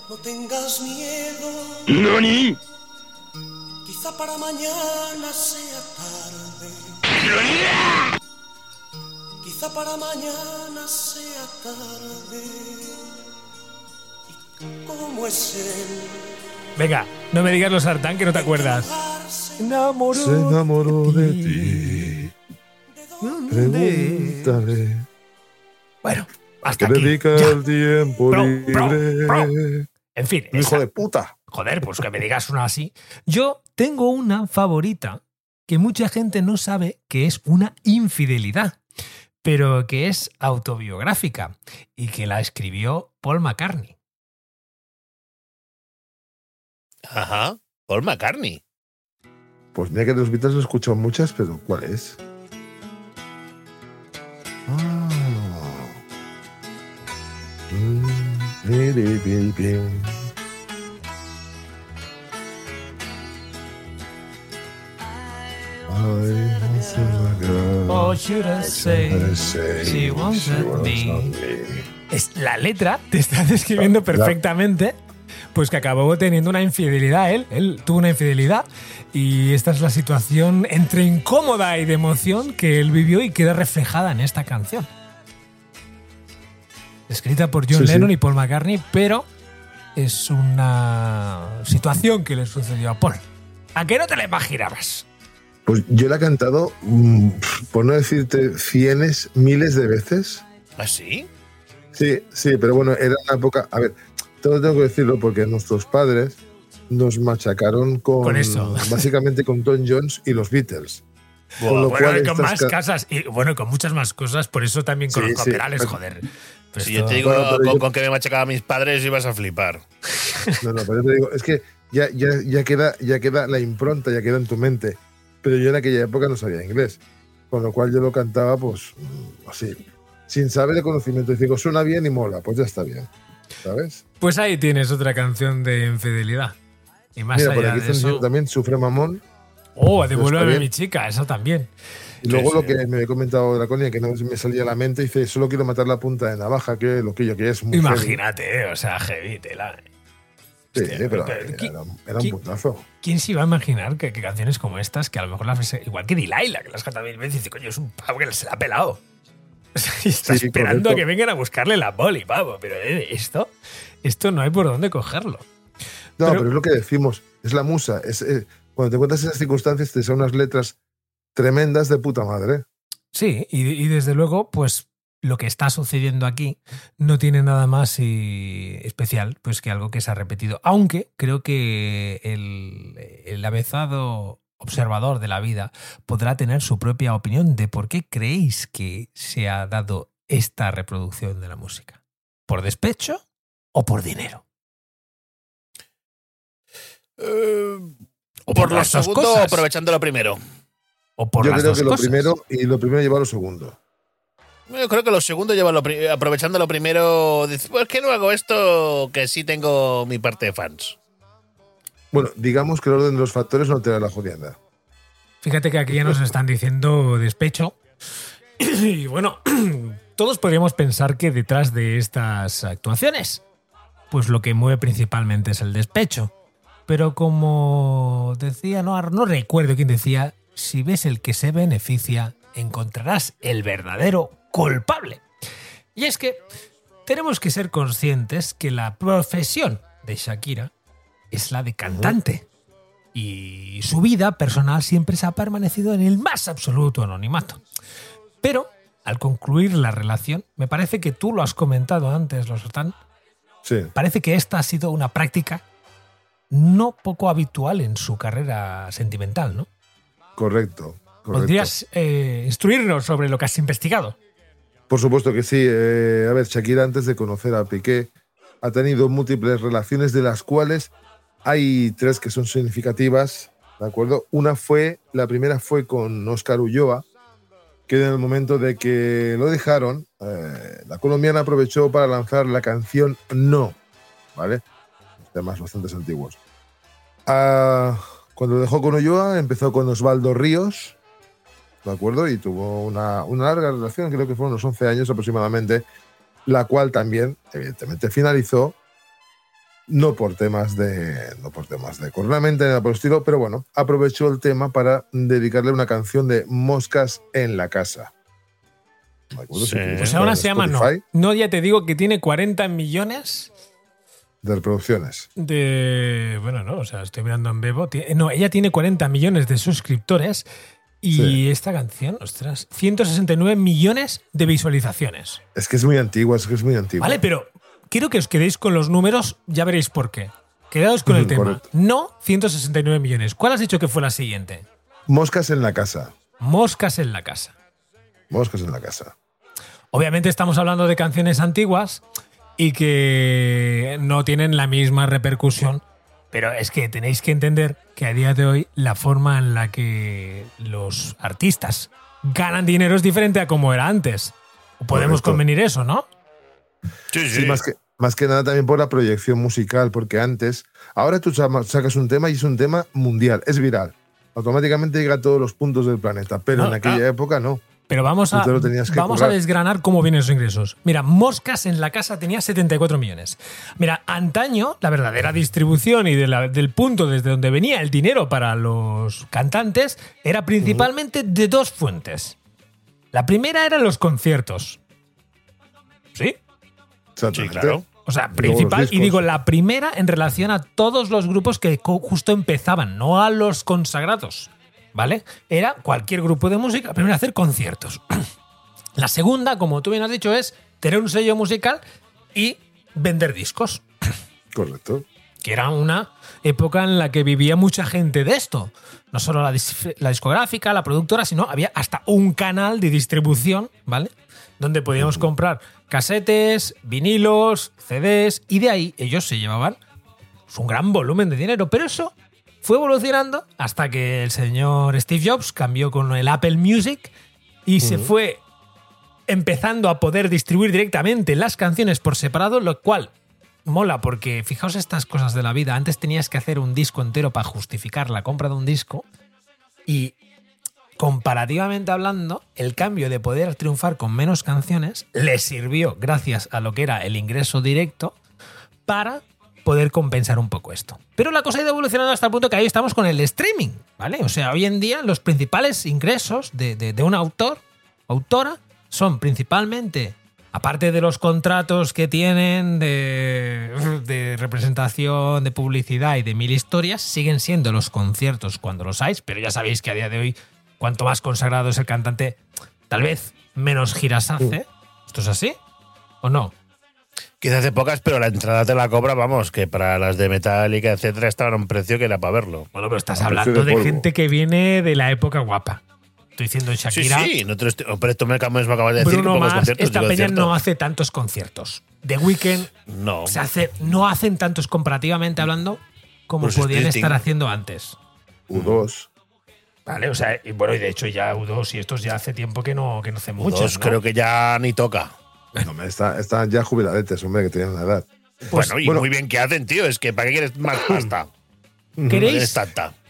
no tengas miedo. ¡Nani! Quizá para mañana sea tarde. Quizá para mañana sea tarde. ¿Y cómo es él? Venga, no me digas los sartán que no te acuerdas. Enamoró. Se enamoró de ti. Pregúntale. Bueno, hasta que aquí. dedica Ya. el tiempo Bro, libre. bro, bro. En fin, hijo esa- de puta. joder, pues que me digas una así. Yo tengo una favorita que mucha gente no sabe que es una infidelidad, pero que es autobiográfica y que la escribió Paul McCartney. Ajá. Paul McCartney. Pues mira que de los Beatles he escuchado muchas, pero ¿cuál es? Ah. Mm, Oh, should I say, she me. es la letra te está describiendo perfectamente pues que acabó teniendo una infidelidad él él tuvo una infidelidad y esta es la situación entre incómoda y de emoción que él vivió y queda reflejada en esta canción escrita por John Sí, sí. Lennon y Paul McCartney pero es una situación que le sucedió a Paul a que no te la imaginabas Pues yo la he cantado, mm, por no decirte cienes, miles de veces. ¿Ah, sí? Sí, sí, pero bueno, era una época. A ver, todo tengo que decirlo porque nuestros padres nos machacaron con. Con eso. Básicamente con Tom Jones y los Beatles. Con lo bueno cual y con más ca- casas y bueno con muchas más cosas por eso también con Sí, los sí. joder Pero Si esto- yo te digo Bueno, con, yo- con que me machacaban mis padres, ibas a flipar. No, no, pero yo te digo, es que ya, ya, ya, queda, ya queda la impronta, ya queda en tu mente. Pero yo en aquella época no sabía inglés. Con lo cual yo lo cantaba, pues, así, sin saber el conocimiento. Y digo, suena bien y mola, pues ya está bien. ¿Sabes? Pues ahí tienes otra canción de infidelidad. Y más Mira, por allá aquí de eso. también Sufre Mamón. Oh, devuélveme mi chica, eso también. Y luego Sí, lo que me había comentado Draconia, que no me salía a la mente, dice, solo quiero matar la punta de navaja, que lo que yo que es muy heavy. Imagínate, o sea, heavy tela. Sí, Hostia, pero, era, ¿qui- era un puntazo. ¿Quién se iba a imaginar que, que canciones como estas, que a lo mejor las igual que Delilah, que las canta mil veces y dice, coño, es un pavo que se la ha pelado? y está Sí, esperando correcto. a que vengan a buscarle la boli, pavo. Pero eh, esto, esto no hay por dónde cogerlo. No, Pero- pero, es lo que decimos, es la musa. Es, eh, cuando te encuentras en esas circunstancias, te son unas letras tremendas de puta madre. Sí, y, y desde luego, pues lo que está sucediendo aquí no tiene nada más y especial pues que algo que se ha repetido. Aunque creo que el, el avezado observador de la vida podrá tener su propia opinión de por qué creéis que se ha dado esta reproducción de la música. ¿Por despecho o por dinero? Eh, O por lo las dos segundo, cosas. aprovechando lo primero. O por Yo las creo dos que lo cosas. primero y lo primero lleva lo segundo. Yo creo que lo segundo lleva lo aprovechando lo primero. Dice, ¿por qué no hago esto? Que sí tengo mi parte de fans. Bueno, digamos que el orden de los factores no te da la jodienda. Fíjate que aquí ya nos están diciendo despecho. Y bueno, todos podríamos pensar que detrás de estas actuaciones, pues lo que mueve principalmente es el despecho. Pero como decía, no, no recuerdo quién decía, si ves el que se beneficia, encontrarás el verdadero culpable. Y es que tenemos que ser conscientes que la profesión de Shakira es la de cantante. Y su vida personal siempre se ha permanecido en el más absoluto anonimato. Pero, al concluir la relación, me parece que tú lo has comentado antes, Losotán, Sí. parece que esta ha sido una práctica no poco habitual en su carrera sentimental, ¿no? Correcto. correcto. ¿Podrías eh, instruirnos sobre lo que has investigado? Por supuesto que sí. Eh, a ver, Shakira, antes de conocer a Piqué, ha tenido múltiples relaciones, de las cuales hay tres que son significativas. ¿De acuerdo? Una fue, la primera fue con Oscar Ulloa, que en el momento de que lo dejaron, eh, la colombiana aprovechó para lanzar la canción No, ¿vale? Temas bastante antiguos. Ah, cuando lo dejó con Ulloa, empezó con Osvaldo Ríos, ¿de acuerdo? Y tuvo una, una larga relación, creo que fueron unos 11 años aproximadamente, la cual también, evidentemente, finalizó, no por temas de, no por temas de cornamenta ni nada por el estilo, pero bueno, aprovechó el tema para dedicarle una canción de Moscas en la casa. ¿De acuerdo? Sí. Si quieres Pues ahora se llama no. No, ya te digo que tiene 40 millones De reproducciones. de... Bueno, no, o sea, estoy mirando en Bebo. No, ella tiene 40 millones de suscriptores Y Sí. esta canción, ostras, 169 millones de visualizaciones. Es que es muy antigua, es que es muy antigua. Vale, pero quiero que os quedéis con los números, ya veréis por qué. Quedaos con el tema. correcto. No 169 millones. ¿Cuál has dicho que fue la siguiente? Moscas en la casa. Moscas en la casa. Moscas en la casa. Obviamente estamos hablando de canciones antiguas y que no tienen la misma repercusión, pero es que tenéis que entender que a día de hoy la forma en la que los artistas ganan dinero es diferente a como era antes. Podemos Correcto. convenir eso, ¿no? Sí, Sí, más que, más que nada también por la proyección musical, porque antes, ahora tú sa- sacas un tema y es un tema mundial, es viral. Automáticamente llega a todos los puntos del planeta, pero No, en aquella ah. época no. Pero vamos a, vamos a desgranar cómo vienen esos ingresos. Mira, Moscas en la casa tenía 74 millones. Mira, antaño, la verdadera distribución y de la- del punto desde donde venía el dinero para los cantantes era principalmente de dos fuentes. La primera eran los conciertos. ¿Sí? Sí, claro. O sea, principal, y digo la primera en relación a todos los grupos que justo empezaban, no a los consagrados, ¿vale? Era cualquier grupo de música, primero hacer conciertos. La segunda, como tú bien has dicho, es tener un sello musical y vender discos, Correcto. que era una época en la que vivía mucha gente de esto. No solo la, la discográfica, la productora, sino había hasta un canal de distribución, ¿vale? Donde podíamos comprar casetes, vinilos, CDs, y de ahí ellos se llevaban pues, un gran volumen de dinero. Pero eso fue evolucionando hasta que el señor Steve Jobs cambió con el Apple Music y se fue empezando a poder distribuir directamente las canciones por separado, lo cual mola porque fijaos estas cosas de la vida. Antes tenías que hacer un disco entero para justificar la compra de un disco y comparativamente hablando, el cambio de poder triunfar con menos canciones le sirvió, gracias a lo que era el ingreso directo, para poder compensar un poco esto. Pero la cosa ha ido evolucionando hasta el punto que ahí estamos con el streaming, ¿vale? O sea, hoy en día los principales ingresos de, de- de un autor, autora, son principalmente, aparte de los contratos que tienen de, de representación, de publicidad y de mil historias, siguen siendo los conciertos cuando los hay, pero ya sabéis que a día de hoy, cuanto más consagrado es el cantante, tal vez menos giras hace. ¿Esto es así? ¿O no? Quizás hace pocas, pero la entrada te la cobra, vamos, que para las de Metallica, etcétera, estaban a un precio que era para verlo. Bueno, pero estás hablando de de gente que viene de la época guapa. Estoy diciendo Sí, Shakira. sí, no te lo estoy- pero esto me acabas de decir Bruno que Mars, conciertos. esta peña no hace tantos conciertos. The Weeknd No. se hace, no hacen tantos comparativamente hablando como Bruce podían estar haciendo antes. U2. Vale, o sea, y bueno, y de hecho ya U2 y estos ya hace tiempo que no, que no hacen Muchos muchos. ¿no? creo que ya ni toca. Hombre, está- están ya jubiladetes, hombre, que tienen una edad. Pues, bueno, y bueno. muy bien que hacen, tío. Es que ¿para qué quieres más pasta? No ¿Queréis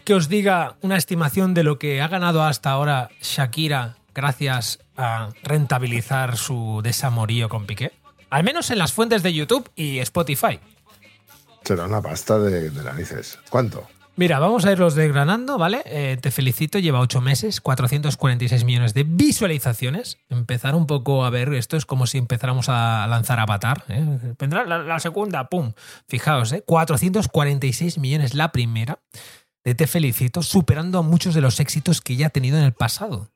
que os diga una estimación de lo que ha ganado hasta ahora Shakira gracias a rentabilizar su desamorío con Piqué? Al menos en las fuentes de YouTube y Spotify. Será una pasta de, de narices. ¿Cuánto? Mira, vamos a irlos desgranando, ¿vale? Eh, te felicito, lleva ocho meses, 446 millones de visualizaciones. Empezar un poco a ver, esto es como si empezáramos a lanzar Avatar. ¿eh? Vendrá la, segunda, ¡pum! Fijaos, ¿eh? 446 millones la primera de Te felicito, superando a muchos de los éxitos que ya ha tenido en el pasado.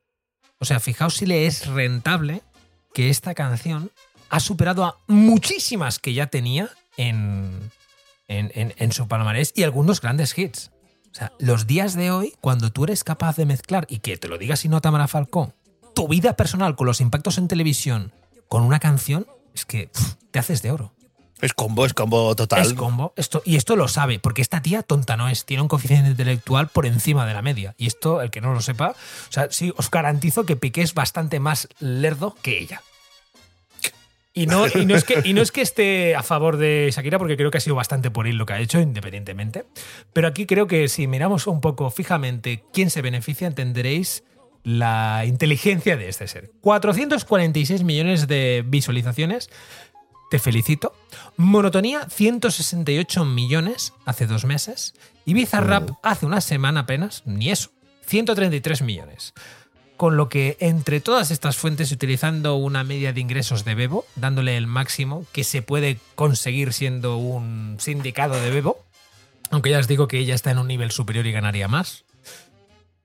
O sea, fijaos si le es rentable que esta canción ha superado a muchísimas que ya tenía en, en, en- en su palmarés y algunos grandes hits. O sea, los días de hoy, cuando tú eres capaz de mezclar, y que te lo diga si no Tamara Falcón, tu vida personal con los impactos en televisión, con una canción, es que te haces de oro. Es combo, es combo total. Es combo. Esto, y esto lo sabe, porque esta tía tonta no es. Tiene un coeficiente intelectual por encima de la media. Y esto, el que no lo sepa, o sea, sí, os garantizo que Piqué es bastante más lerdo que ella. Y no, y, no es que, y no es que esté a favor de Shakira, porque creo que ha sido bastante por él lo que ha hecho, independientemente. Pero aquí creo que si miramos un poco fijamente quién se beneficia, entenderéis la inteligencia de este ser. 446 millones de visualizaciones. Te felicito. Monotonía, 168 millones hace dos meses. Ibiza Rap hace una semana apenas, ni eso, 133 millones. Con lo que entre todas estas fuentes, utilizando una media de ingresos de Bebo, dándole el máximo que se puede conseguir siendo un sindicado de Bebo, aunque ya os digo que ella está en un nivel superior y ganaría más,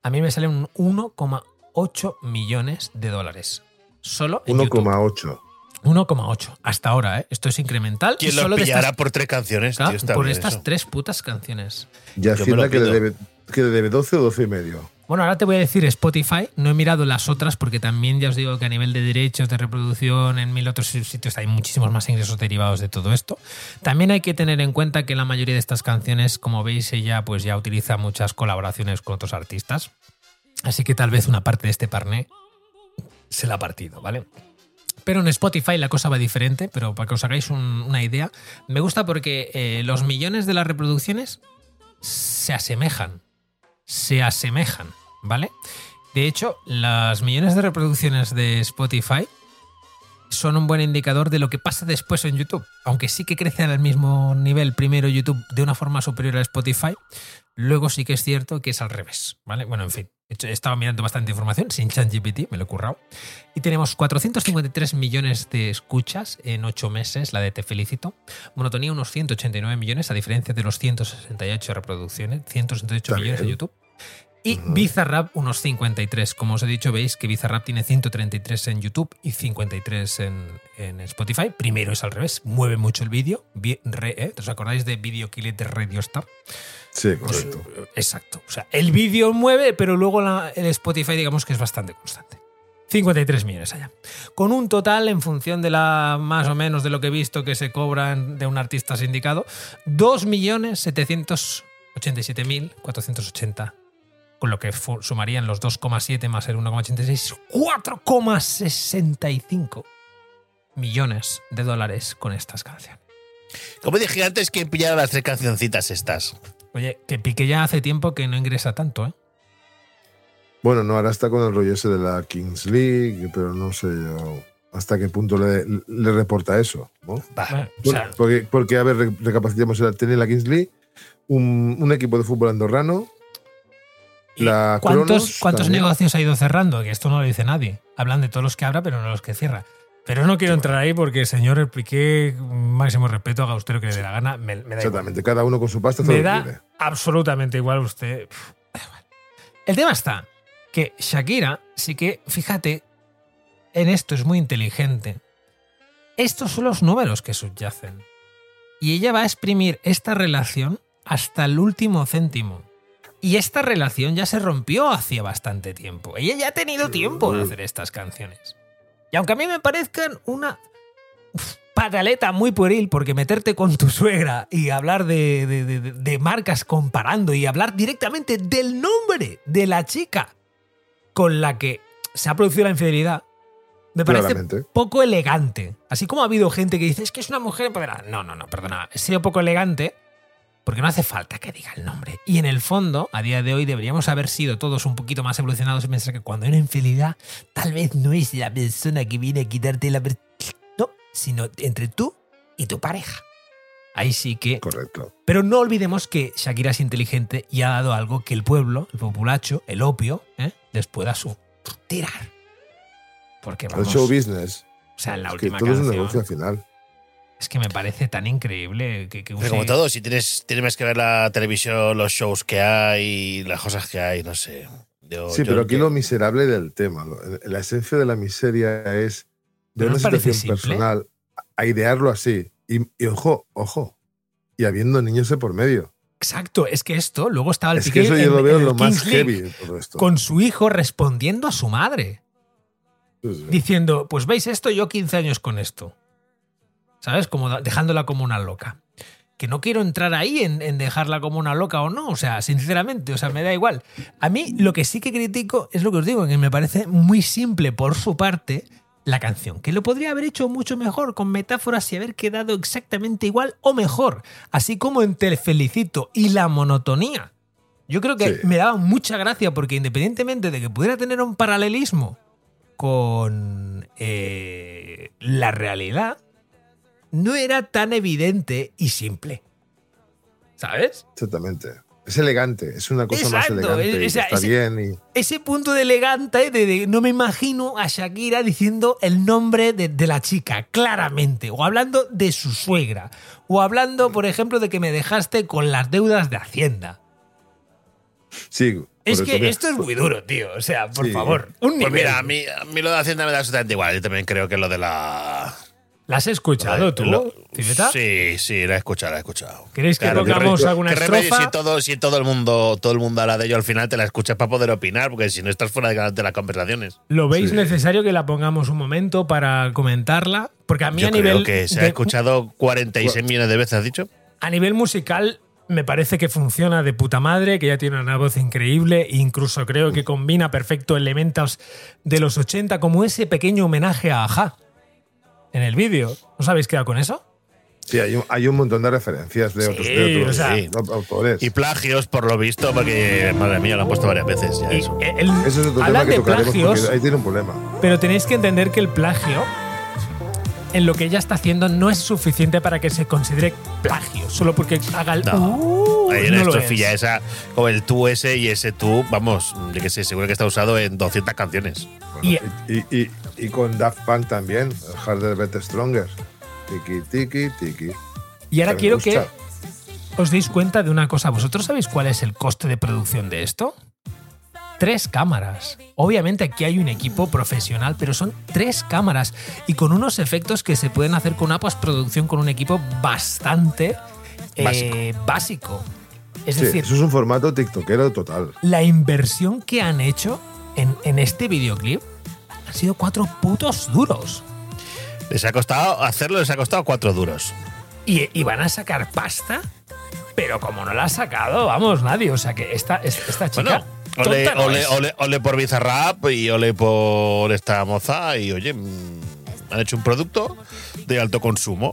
a mí me sale un 1,8 millones de dólares. Solo en YouTube. 1,8. 1,8 hasta ahora, ¿eh? Esto es incremental. ¿Quién y lo solo de pillará estas- por tres canciones? Claro, tío? Está por bien estas eso. tres putas canciones. Y Yo me Hacienda lo que le, debe, que le debe 12 o 12 y medio. Bueno, ahora te voy a decir Spotify. No he mirado las otras porque también ya os digo que a nivel de derechos de reproducción en mil otros sitios hay muchísimos más ingresos derivados de todo esto. También hay que tener en cuenta que la mayoría de estas canciones, como veis, ella pues ya utiliza muchas colaboraciones con otros artistas. Así que tal vez una parte de este parné se la ha partido, ¿vale? Pero en Spotify la cosa va diferente, pero para que os hagáis un- una idea, me gusta porque eh, los millones de las reproducciones se asemejan. Se asemejan, ¿vale? De hecho, las millones de reproducciones de Spotify son un buen indicador de lo que pasa después en YouTube. Aunque sí que crece al mismo nivel primero YouTube de una forma superior a Spotify, luego sí que es cierto que es al revés, ¿vale? Bueno, en fin, he estado mirando bastante información sin ChatGPT, me lo he currado. Y tenemos 453 millones de escuchas en 8 meses, la de Te Felicito. Monotonía unos 189 millones, a diferencia de los 168 reproducciones, 168 Está millones en bien. YouTube. Y Bizarrap unos 53. Como os he dicho, veis que Bizarrap tiene 133 en YouTube y 53 en, en Spotify. Primero es al revés, mueve mucho el vídeo. ¿eh? ¿Os acordáis de Video Killet de Radio Star? Sí, correcto. Exacto. O sea, el vídeo mueve, pero luego la- el Spotify, digamos que es bastante constante. 53 millones allá. Con un total, en función de la más o menos de lo que he visto que se cobran de un artista sindicado, 2.787.480. Con lo que sumarían los 2,7 más el 1,86, 4,65 millones de dólares con estas canciones. Como dije antes, ¿quién pillara las tres cancioncitas estas? Oye, que Pique ya hace tiempo que no ingresa tanto, ¿eh? Bueno, no, ahora está con el rollo ese de la Kings League, pero no sé yo hasta qué punto le, le reporta eso. ¿no? Va. Bueno, o sea, porque, porque, a ver, re- recapacitemos, tiene la Kings League, un, un equipo de fútbol andorrano, la ¿Cuántos, Cronos cuántos también. negocios ha ido cerrando? Que esto no lo dice nadie. Hablan de todos los que abra, pero no los que cierra. Pero no quiero entrar ahí porque, señor Piqué, máximo respeto, haga usted lo que le dé la gana. Me, me da igual. Exactamente, cada uno con su pasta. todo Me da quiere. absolutamente igual usted. El tema está que Shakira sí que, fíjate, en esto es muy inteligente. Estos son los números que subyacen. Y ella va a exprimir esta relación hasta el último céntimo. Y esta relación ya se rompió hacía bastante tiempo. Ella ya ha tenido tiempo de hacer estas canciones. Y aunque a mí me parezcan una pataleta muy pueril, porque meterte con tu suegra y hablar de, de- de- de- de marcas comparando y hablar directamente del nombre de la chica con la que se ha producido la infidelidad, me parece Claramente. poco elegante. Así como ha habido gente que dice, es que es una mujer empoderada. No, no, no, perdona. He sido poco elegante porque no hace falta que diga el nombre. Y en el fondo, a día de hoy, deberíamos haber sido todos un poquito más evolucionados y pensar que cuando hay una infidelidad, tal vez no es la persona que viene a quitarte la... No, sino entre tú y tu pareja. Ahí sí que... Correcto. Pero no olvidemos que Shakira es inteligente y ha dado algo que el pueblo, el populacho, el opio, ¿eh? les pueda su- tirar. Porque El vamos... show business. O sea, en la es que última todo es un negocio al final. Es que me parece tan increíble que, que Pero use- como todo, si tienes, tienes que ver la televisión, los shows que hay, las cosas que hay, no sé. Yo- Sí, yo pero aquí que- lo miserable del tema, la esencia de la miseria es de ¿No una situación simple? personal a idearlo así. Y, y ojo, ojo. Y habiendo niños de por medio. Exacto, es que esto, luego estaba el Es que eso yo en- lo veo en lo más heavy de todo esto. con su hijo respondiendo a su madre, Sí, sí. diciendo, pues veis esto, yo 15 años con esto. ¿Sabes? Como dejándola como una loca. Que no quiero entrar ahí en, en dejarla como una loca o no, o sea, sinceramente, o sea, me da igual. A mí lo que sí que critico es lo que os digo, que me parece muy simple por su parte la canción, que lo podría haber hecho mucho mejor, con metáforas y haber quedado exactamente igual o mejor, así como en Te Felicito y la monotonía. Yo creo que Sí. me daba mucha gracia porque independientemente de que pudiera tener un paralelismo con eh, la realidad, no era tan evidente y simple. ¿Sabes? Exactamente. Es elegante, es una cosa Exacto, más elegante. y esa- está ese- bien y Ese punto de elegante de, de- no me imagino a Shakira diciendo el nombre de, de la chica, claramente, o hablando de su suegra, o hablando, por ejemplo, de que me dejaste con las deudas de Hacienda. Sí, Es que esto es muy duro, tío. O sea, por Sí. favor, un Pues nivel. mira, a mí, a mí lo de Hacienda me da absolutamente igual. Yo también creo que lo de la. ¿La has escuchado tú, lo-? Sí, sí, la he escuchado, la he escuchado. ¿Queréis que Claro, pongamos re- alguna estrofa? Si todo, si todo el mundo, todo el mundo habla de ello, al final te la escuchas para poder opinar, porque si no estás fuera de, de las conversaciones. ¿Lo veis Sí. necesario que la pongamos un momento para comentarla? Porque a mí Yo a nivel, creo que se ha escuchado 46 millones de veces, ¿has dicho? a nivel musical me parece que funciona de puta madre, que ya tiene una voz increíble, e incluso creo que combina perfecto elementos de los 80, como ese pequeño homenaje a Aja en el vídeo. ¿Os habéis quedado con eso? Sí, hay un, hay un montón de referencias de Sí, otros, de otros o sea- sí, autores. Y plagios, por lo visto, porque, madre mía, lo han puesto varias veces ya Y eso. el- Eso es otro tema que de tocaremos plagios, porque ahí tiene un problema. pero tenéis que entender que el plagio en lo que ella está haciendo no es suficiente para que se considere plagio, solo porque haga el... No. Uh, Hay una no lo estrofilla es. esa, como el tú ese y ese tú, vamos, yo que sé, seguro que está usado en 200 canciones. Y- Y, y, y con Daft Punk también, Harder, Better, Stronger. Tiki, tiki, tiki. Y ahora quiero gusta. que os deis cuenta de una cosa. ¿Vosotros sabéis cuál es el coste de producción de esto? Tres cámaras. Obviamente aquí hay un equipo profesional, pero son tres cámaras y con unos efectos que se pueden hacer con una postproducción con un equipo bastante eh, básico. Es Sí, decir, eso es un formato tiktokero total. la inversión que han hecho en, en este videoclip han sido cuatro putos duros. Les ha costado hacerlo, les ha costado cuatro duros. Y, y van a sacar pasta, pero como no la ha sacado, vamos, nadie. O sea que esta, es- esta chica. Bueno, ole, tonta no ole, es. ole- ole por Bizarrap y ole por esta moza. Y oye, mm, han hecho un producto de alto consumo.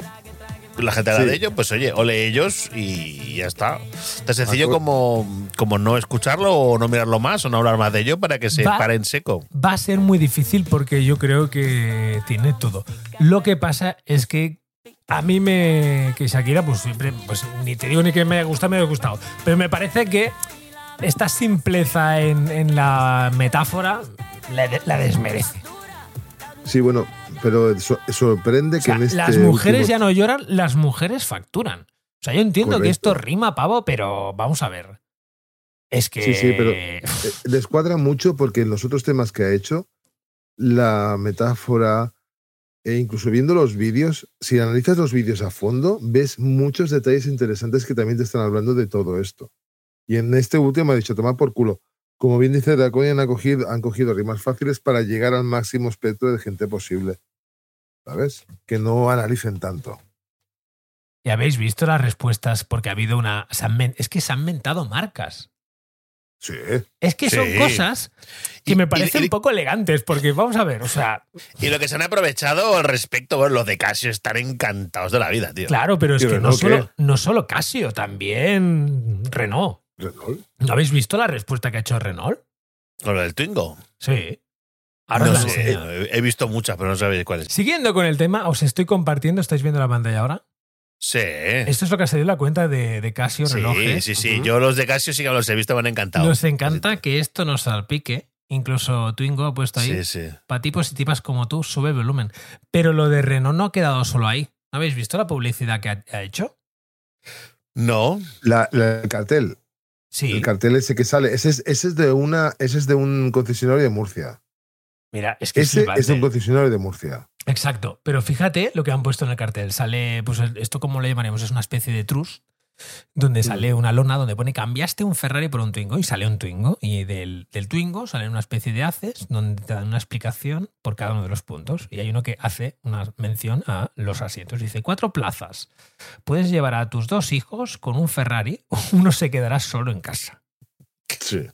La gente habla Sí. de ello, pues oye, ole ellos y ya está. Tan sencillo Acu- como, como no escucharlo o no mirarlo más o no hablar más de ello para que se Va- pare en seco. Va a ser muy difícil porque yo creo que tiene todo. Lo que pasa es que a mí me. que Shakira, pues siempre. Pues ni te digo ni que me haya gustado, me haya gustado. Pero me parece que esta simpleza en, en la metáfora la, de- la desmerece. Sí, bueno, pero so- sorprende O sea, que en este las mujeres último- ya no lloran, las mujeres facturan. O sea, yo entiendo que esto rima, pavo, pero vamos a ver. Es que. Sí, sí, pero eh, les cuadra mucho porque en los otros temas que ha hecho, la metáfora, e incluso viendo los vídeos, si analizas los vídeos a fondo, ves muchos detalles interesantes que también te están hablando de todo esto. Y en este último ha dicho, toma por culo. Como bien dice Draconian, han cogido, han cogido rimas fáciles para llegar al máximo espectro de gente posible. ¿Sabes? Que no analicen tanto. ¿Y habéis visto las respuestas? Porque ha habido una. es que se han mentado marcas. Sí. Es que son Sí. cosas que Y- me parecen y- un poco elegantes, porque vamos a ver, o sea, Y lo que se han aprovechado al respecto, bueno, los de Casio están encantados de la vida, tío. claro, pero es ¿Y que no solo, no solo Casio, también Renault. Renault. ¿No habéis visto la respuesta que ha hecho Renault? Con lo del Twingo. Sí. Ahora no sé, he he visto muchas, pero no sabéis cuáles. Siguiendo con el tema, os estoy compartiendo, ¿estáis viendo la pantalla ahora? Sí. Esto es lo que ha salido en la cuenta de, de Casio Sí, Relojes. sí, sí. Yo los de Casio sí que los he visto, me han encantado. Nos encanta que esto nos salpique. Incluso Twingo ha puesto ahí. Sí, sí. Para tipos y tipas como tú, sube el volumen. Pero lo de Renault no ha quedado solo ahí. ¿Habéis visto la publicidad que ha, ha hecho? No. La- la- el cartel. Sí. El cartel ese que sale, ese es, ese es de una, ese es de un concesionario de Murcia. Mira, es que es Ese flipante. es un concesionario de Murcia. Exacto. Pero fíjate lo que han puesto en el cartel. Sale, pues esto como le llamaremos, es una especie de trus, donde sale una lona donde pone cambiaste un Ferrari por un Twingo y sale un Twingo. Y del, del Twingo sale una especie de haces donde te dan una explicación por cada uno de los puntos. Y hay uno que hace una mención a los asientos. Dice, cuatro plazas. Puedes llevar a tus dos hijos con un Ferrari, uno se quedará solo en casa. Sí.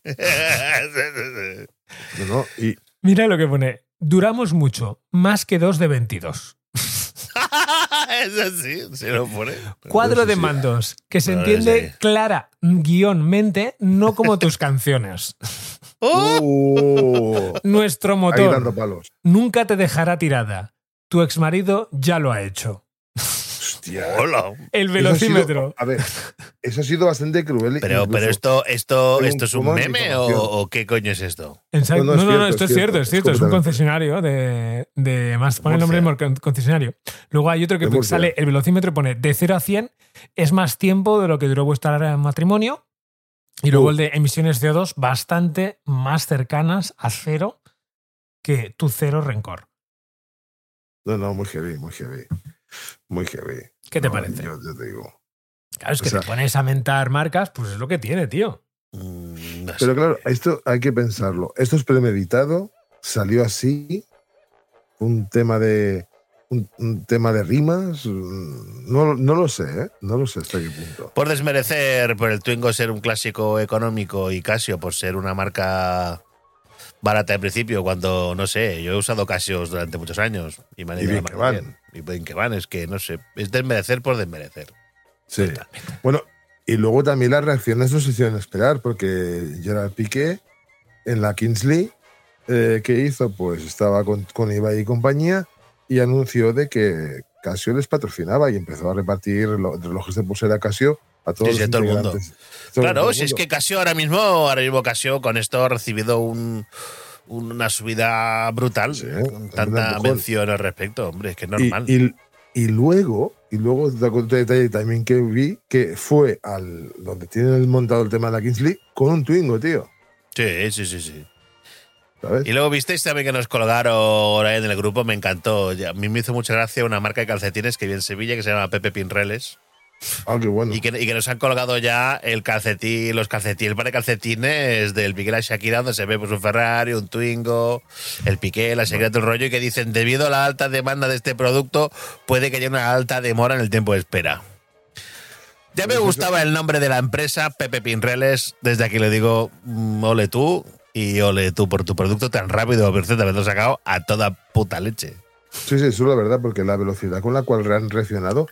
No, no, y Mira lo que pone. Duramos mucho, más que dos de 22. Eso sí, se lo pone. Cuadro de mandos, que se entiende clara guion mente, no como tus canciones. ¡Oh! Nuestro ahí motor dando palos. nunca te dejará tirada. Tu exmarido ya lo ha hecho. Hostia. Hola. El sido- velocímetro. a ver, eso ha sido bastante cruel. Pero, incluso. pero esto, esto, esto es un meme o, qué coño es esto? Exacto. No, No, no, esto es es cierto, es cierto. Es un concesionario de, de más. Pone el nombre del concesionario. Luego hay otro que sale, el velocímetro pone de 0 a 100 es más tiempo de lo que duró vuestra matrimonio. Y luego Uh. el de emisiones CO2 bastante más cercanas a cero que tu cero rencor. No, no, muy heavy, muy heavy. Muy heavy. ¿Qué te No, parece? Yo, yo te digo. Claro, es o que sea- te pones a mentar marcas, pues es lo que tiene, tío. Mm. Pero claro, esto hay que pensarlo. Esto es premeditado, salió así, un tema de un, un tema de rimas, mm, no, no lo sé, ¿eh? no lo sé hasta qué punto. Por desmerecer por el Twingo ser un clásico económico y Casio por ser una marca barata de principio, cuando, no sé, yo he usado Casios durante muchos años y me han Y ido bien la que van. bien. Y bien que van, es que, no sé, es desmerecer por desmerecer. Sí. Bueno, y luego también las reacciones no se hicieron esperar, porque Gerard Piqué en la Kingsley, eh, ¿qué hizo? Pues estaba con, con Ibai y compañía y anunció de que Casio les patrocinaba y empezó a repartir lo- relojes de pulsera Casio a todos los a todo el mundo. Todo- Claro, el si es que Casio ahora mismo, ahora mismo Casio con esto ha recibido un- una subida brutal, Sí, con un tanta mención al respecto, hombre, es que es Y- normal. Y, y luego, y luego otro detalle también que vi, que fue al donde tienen montado el tema de la Kingsley con un Twingo, tío. sí, sí, sí, sí. ¿Sabes? Y luego visteis también que nos colgaron en el grupo, me encantó. A mí me hizo mucha gracia una marca de calcetines que vi en Sevilla que se llama Pepe Pinreles Ah, qué bueno. y que, y que nos han colgado ya el calcetín, los calcetines, el par de calcetines del Piqué y la Shakira, donde se ve pues, un Ferrari, un Twingo, el Piqué, la Shakira, todo el rollo, y que dicen, debido a la alta demanda de este producto, puede que haya una alta demora en el tiempo de espera. Ya me gustaba el nombre de la empresa, Pepe Pinreles. Desde aquí le digo, mm, ole tú y ole tú por tu producto tan rápido, por cierto, haberlo sacado a toda puta leche. Sí, sí, eso es la verdad, porque la velocidad con la cual han reaccionado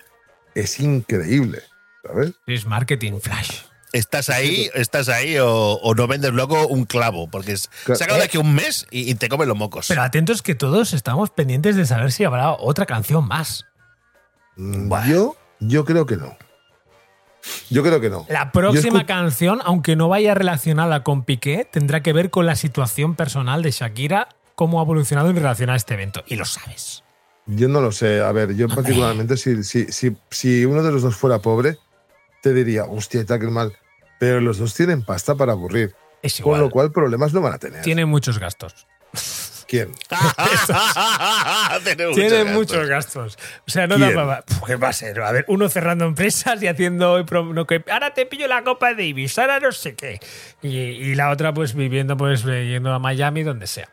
es increíble, ¿sabes? Es marketing flash. Estás ahí, estás ahí o, o no vendes luego un clavo, porque es, Claro. sácalo de aquí un mes y, y te comen los mocos. Pero atentos que todos estamos pendientes de saber si habrá otra canción más. Mm. Yo, yo creo que no. Yo creo que no. La próxima canción, aunque no vaya relacionada con Piqué, tendrá que ver con la situación personal de Shakira, cómo ha evolucionado en relación a este evento. Y lo sabes. Yo no lo sé. A ver, yo particularmente, si, si, si, si uno de los dos fuera pobre, te diría, hostia, tal que mal. Pero los dos tienen pasta para aburrir. Es Con lo cual, problemas no van a tener. Tiene muchos gastos. ¿Quién? Tiene muchos gastos. muchos gastos. O sea, no da. ¿Qué va a ser? A ver, uno cerrando empresas y haciendo. que ahora te pillo la Copa Davis, ahora no sé qué. Y, y la otra, pues viviendo, pues yendo a Miami, donde sea.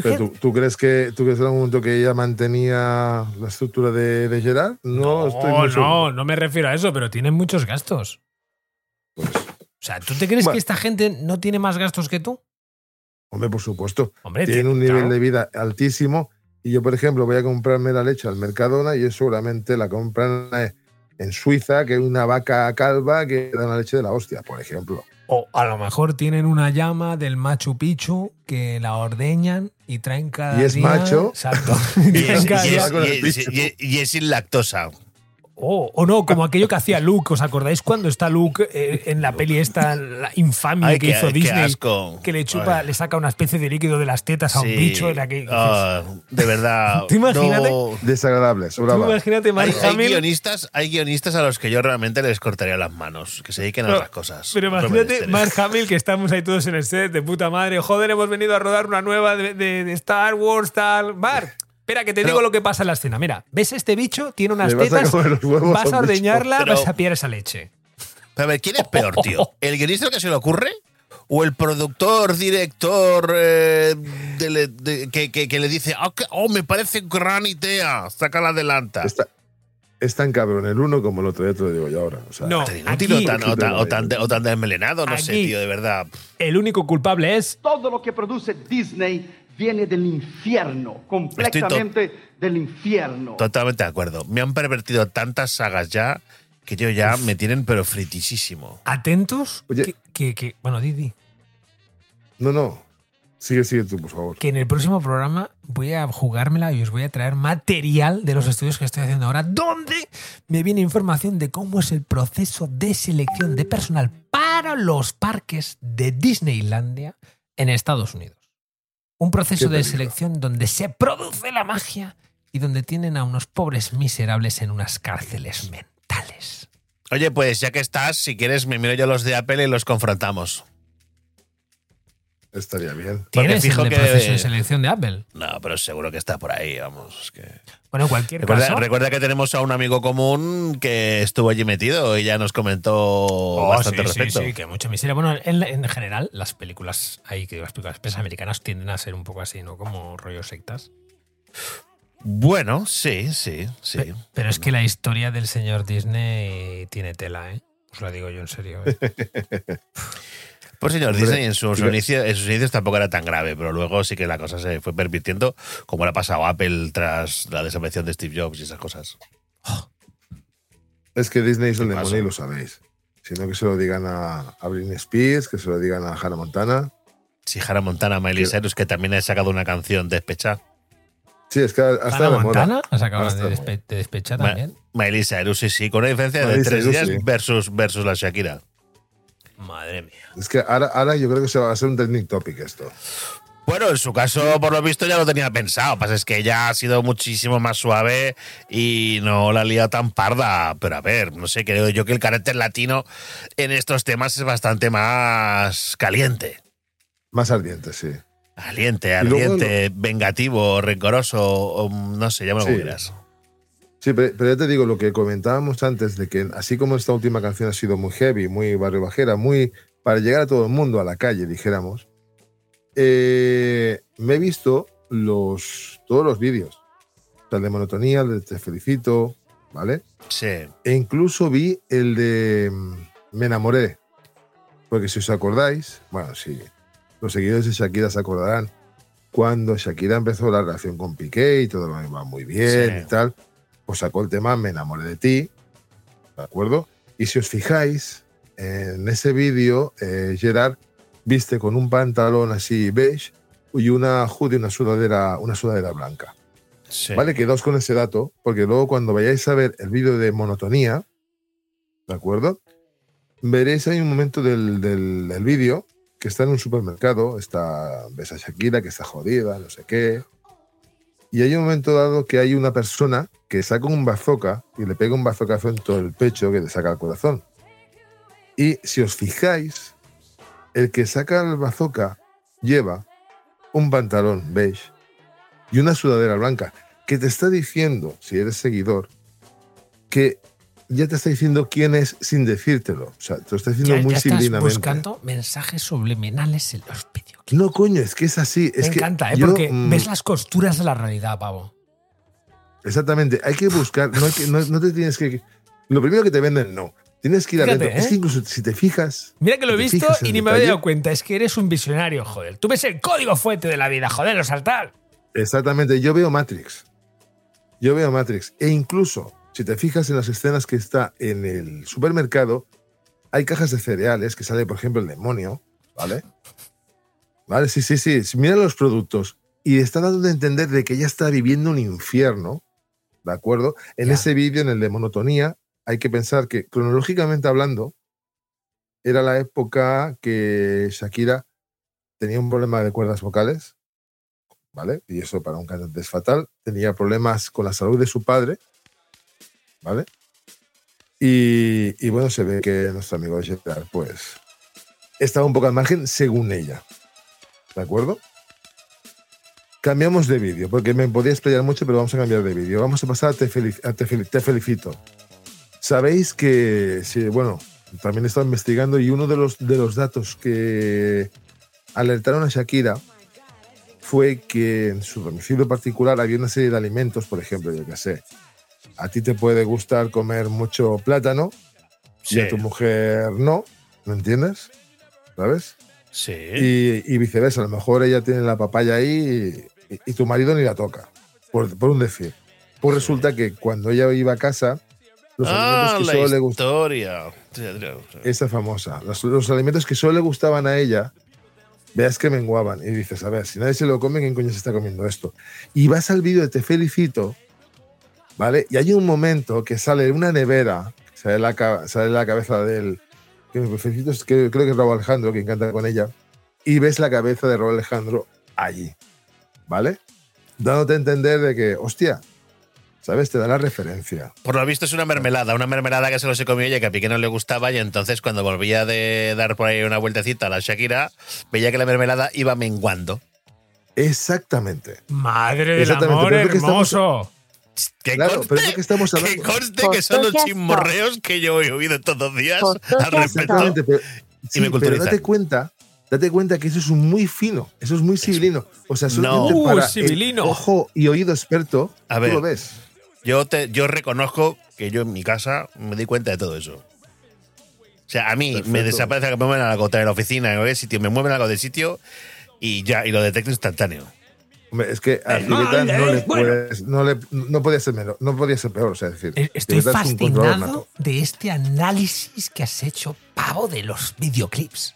Pero ¿tú, tú crees que tú crees en algún momento que ella mantenía la estructura de, de Gerard? No, estoy no, muy no, no me refiero a eso, pero tienen muchos gastos. Pues, O sea, ¿tú te crees Bueno. que esta gente no tiene más gastos que tú? Hombre, por supuesto. Hombre, Tienen tío, un nivel claro. de vida altísimo. Y yo, por ejemplo, voy a comprarme la leche al Mercadona y ellos seguramente la compran eh, en Suiza, que es una vaca calva que da la leche de la hostia, por ejemplo. O a lo mejor tienen una llama del Machu Picchu que la ordeñan y traen cada Y es día- macho. Exacto. Y es, y y es- y es sin lactosa. Oh, o no, como aquello que hacía Luke. ¿Os acordáis cuando está Luke eh, en la peli esta, la infamia Ay, que hizo qué Disney? asco. Que le chupa, Ay. le saca una especie de líquido de las tetas a un Sí. bicho en la que. Ah, de verdad. Tú imagínate. no. Desagradable, Tú imagínate, Hay, Mark hay guionistas, hay guionistas a los que yo realmente les cortaría las manos, que se dediquen a No, otras cosas. Pero imagínate. Mark Hamill, que estamos ahí todos en el set de puta madre. Joder, hemos venido a rodar una nueva de, de- de Star Wars, tal. Mark, espera, que te Pero- digo lo que pasa en la escena. Mira, ¿ves este bicho? Tiene unas Le vas a tetas. Vas a ordeñarla, Pero- vas a pillar esa leche. Pero a ver, ¿quién es peor, tío? ¿El guionista que se le ocurre? ¿O el productor, director eh, de- de- que, que- que le dice, "Ah, oh, me parece gran idea, saca la adelanta? Está, es tan cabrón el uno como el otro, ya te lo digo yo ahora. O sea, No. Tan inútil aquí- o tan, o tan- o tan- o tan desmelenado, no sé, tío, de verdad. El único culpable es. Todo lo que produce Disney viene del infierno, completamente del infierno. Totalmente de acuerdo. Me han pervertido tantas sagas ya que yo ya me tienen pero fritisísimo. Atentos. Oye. Que, que- que- bueno, Didi, No, no. Sigue, sigue tú, por favor. que en el próximo programa voy a jugármela y os voy a traer material de los estudios que estoy haciendo ahora, donde me viene información de cómo es el proceso de selección de personal para los parques de Disneylandia en Estados Unidos. Un proceso de selección donde se produce la magia y donde tienen a unos pobres miserables en unas cárceles mentales. Oye, pues ya que estás, si quieres, me miro yo los de Apple y los confrontamos. Estaría bien. ¿Tienes fijo el de que- proceso de selección de Apple? No, pero seguro que está por ahí, vamos. es que- Bueno, en cualquier Recuerda, caso. recuerda que tenemos a un amigo común que estuvo allí metido y ya nos comentó Oh, bastante sí, respecto. Sí, sí, que mucha miseria. Bueno, en, en general, las películas, ahí que las películas americanas tienden a ser un poco así, ¿no? Como rollo sectas. Bueno, sí, sí, sí. Pe- Pero es que la historia del señor Disney tiene tela, ¿eh? Os lo digo yo en serio. ¿eh? Por señor Hombre, Disney en sus, sí inicios, en sus inicios tampoco era tan grave, pero luego sí que la cosa se fue pervirtiendo, como le ha pasado a Apple tras la desaparición de Steve Jobs y esas cosas. Es que Disney es el demonio y lo sabéis. Sino que se lo digan a, a Britney Spears, que se lo digan a Hannah Montana. Si Hannah Montana, Miley Sí. Cyrus, que también ha sacado una canción despechada. Sí, es que hasta moda. Montana ha sacado Hasta de, de despe- de despecha Ma- también. Miley Cyrus, sí, sí, con una diferencia de tres Cyrus, días sí. versus, versus la Shakira. Madre mía. Es que ahora, ahora yo creo que se va a hacer un trending topic esto. Bueno, en su caso, por lo visto, ya lo tenía pensado. Pasa es que ella ha sido muchísimo más suave y no la ha liado tan parda. Pero a ver, no sé, creo yo que el carácter latino en estos temas es bastante más caliente. Más ardiente, sí. Luego ardiente, vengativo, rencoroso, no sé, llámalo como Sí. quieras. Sí, pero, pero ya te digo lo que comentábamos antes, de que así como esta última canción ha sido muy heavy, muy barrio bajera, muy para llegar a todo el mundo, a la calle, dijéramos, eh, me he visto los, todos los vídeos. O sea, el de Monotonía, el de Te Felicito, ¿vale? Sí. E incluso vi el de mm, Me enamoré. Porque si os acordáis, bueno, sí, los seguidores de Shakira se acordarán, cuando Shakira empezó la relación con Piqué y todo lo iba muy bien Sí. y tal, pues sacó el tema Me enamoré de ti, ¿de acuerdo? Y si os fijáis, en ese vídeo, eh, Gerard viste con un pantalón así beige y una hoodie, una sudadera, una sudadera blanca. sí. Vale, quedaos con ese dato, porque luego cuando vayáis a ver el vídeo de monotonía, ¿de acuerdo? Veréis ahí un momento del, del- del vídeo que está en un supermercado, está, ves a Shakira que está jodida, no sé qué. Y hay un momento dado que hay una persona que saca un bazooka y le pega un bazookazo en todo el pecho que le saca el corazón. Y si os fijáis, el que saca el bazooka lleva un pantalón beige y una sudadera blanca, que te está diciendo, si eres seguidor, que ya te está diciendo quién es sin decírtelo. O sea, te lo está diciendo Ya, muy ya estás buscando mensajes subliminales en los. No, coño, es que es así. Es Me que encanta, ¿eh? yo, Porque mm, ves las costuras de la realidad, pavo. Exactamente, hay que buscar, no, hay que- no- no te tienes que... Lo primero que te venden, no. Tienes que ir a Fíjate, dentro. Es ¿eh? que incluso si te fijas... Mira que lo he visto y ni me había dado cuenta. Es que eres un visionario, joder. Tú ves el código fuente de la vida, joder, lo saltar. Exactamente, yo veo Matrix. Yo veo Matrix. E incluso, si te fijas en las escenas que está en el supermercado, hay cajas de cereales que sale, por ejemplo, el demonio, ¿vale? Vale, sí, sí, sí. Mira los productos. Y está dando de entender de que ella está viviendo un infierno, ¿de acuerdo? En ese vídeo, en el de monotonía, hay que pensar que, cronológicamente hablando, era la época que Shakira tenía un problema de cuerdas vocales, ¿vale? Y eso para un cantante es fatal. Tenía problemas con la salud de su padre, ¿vale? Y, y bueno, se ve que nuestro amigo Gerard, pues, estaba un poco al margen según ella, ¿de acuerdo? Cambiamos de vídeo, porque me podía explayar mucho, pero vamos a cambiar de vídeo. Vamos a pasar a Te, Felic- a Te Fel- Te Felicito. Sabéis que, sí, bueno, también he estado investigando y uno de los, de los datos que alertaron a Shakira fue que en su domicilio particular había una serie de alimentos, por ejemplo, yo qué sé, a ti te puede gustar comer mucho plátano y Sí. a tu mujer no, ¿me entiendes? ¿Sabes? Sí. Y, y viceversa, a lo mejor ella tiene la papaya ahí y, y- y tu marido ni la toca, por, por un decir. Pues resulta que cuando ella iba a casa, los ah, alimentos que solo le gustaban esa famosa. Los, los alimentos que solo le gustaban a ella, veas que menguaban. Y dices, a ver, si nadie se lo come, ¿quién coño se está comiendo esto? Y vas al vídeo de Te Felicito, ¿vale? Y hay un momento que sale una nevera, sale la, sale la cabeza del. Que me felicito, es que creo que es Raúl Alejandro, quien canta con ella. Y ves la cabeza de Raúl Alejandro allí, ¿vale? Dándote a entender de que, hostia, ¿Sabes? Te da la referencia. Por lo visto es una mermelada, una mermelada que se lo se comió ella que a Piqué no le gustaba y entonces cuando volvía de dar por ahí una vueltecita a la Shakira, veía que la mermelada iba menguando. Exactamente. Madre del Exactamente, amor estamos- hermoso. Que Claro, conste, pero es lo que estamos que hablando. conste que son los chismorreos que yo he oído todos los días al respecto. Pero, sí, me pero date cuenta, date cuenta que eso es muy fino, eso es muy civilino. O sea, solamente No. para Uh, civilino. el ojo y oído experto, A tú ver. lo ves. Yo, te, yo reconozco que yo en mi casa me di cuenta de todo eso. O sea, a mí me desaparece que me mueven algo en la oficina, en cualquier sitio, me mueven algo del sitio y ya, y lo detecto instantáneo. Hombre, es que a no le es bueno. no le, no podía ser menor, no podía ser peor, o sea, es decir, Eh, Estoy es fascinado nato. de este análisis que has hecho, pavo, de los videoclips.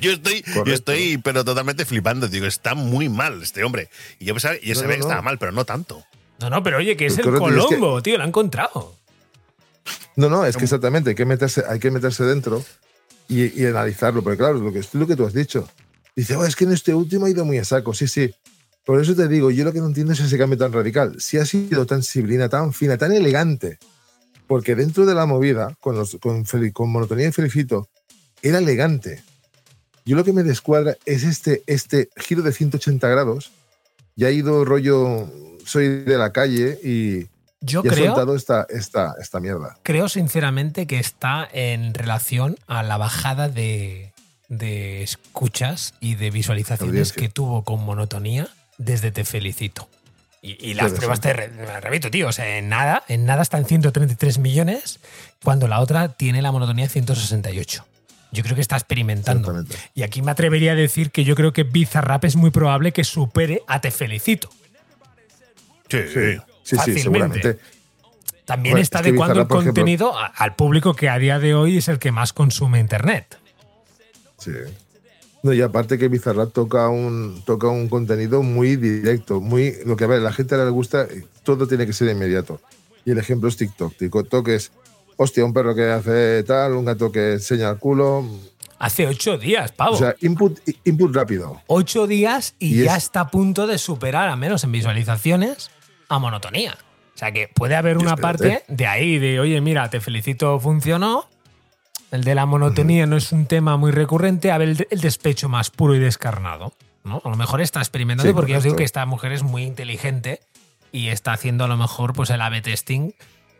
Yo estoy, yo estoy, pero totalmente flipando. Digo, está muy mal este hombre. Y yo pensaba, yo No, sabía no, que estaba no. mal, pero no tanto. No, no, pero oye, que es Pues el es que- Colombo, tío, lo ha encontrado. No, no, es que exactamente, hay que meterse, hay que meterse dentro y, y analizarlo, porque claro, lo que, es lo que tú has dicho. Dice, oh, es que en este último ha ido muy a saco, sí, sí. Por eso te digo, yo lo que no entiendo es ese cambio tan radical. Si ha sido tan sibilina, tan fina, tan elegante, porque dentro de la movida, con, los- con, con monotonía y felicito, era elegante. Yo lo que me descuadra es este, este giro de 180 grados. Ya ha ido rollo, soy de la calle y, Yo y ha creo, soltado esta, esta, esta mierda. creo sinceramente que está en relación a la bajada de, de escuchas y de visualizaciones Audiencia. que tuvo con monotonía desde Te Felicito. Y, y las pruebas te re- repito, tío. O sea, en nada, en nada está en 133 millones, cuando la otra tiene la monotonía en 168. Yo creo que está experimentando. Y aquí me atrevería a decir que yo creo que Bizarrap es muy probable que supere a Te Felicito. Sí, Sí, sí, seguramente. También Bueno, está es que adecuando el ejemplo- contenido a- al público que a día de hoy es el que más consume Internet. Sí. No, y aparte que Bizarrap toca un, toca un contenido muy directo, muy lo que a ver, la gente le gusta, eh, todo tiene que ser inmediato. Y el ejemplo es TikTok. TikTok es, hostia, un perro que hace tal, un gato que enseña el culo. Hace ocho días, pavo. O sea, input, input rápido. ocho días y, y ya es- está a punto de superar, al menos en visualizaciones, a monotonía. O sea que puede haber una parte de ahí, de oye, mira, te felicito, funcionó. El de la monotonía no es un tema muy recurrente. A ver, el, de- el despecho más puro y descarnado. ¿no? A lo mejor está experimentando, Sí, porque ya os digo que esta mujer es muy inteligente y está haciendo a lo mejor pues el A-B testing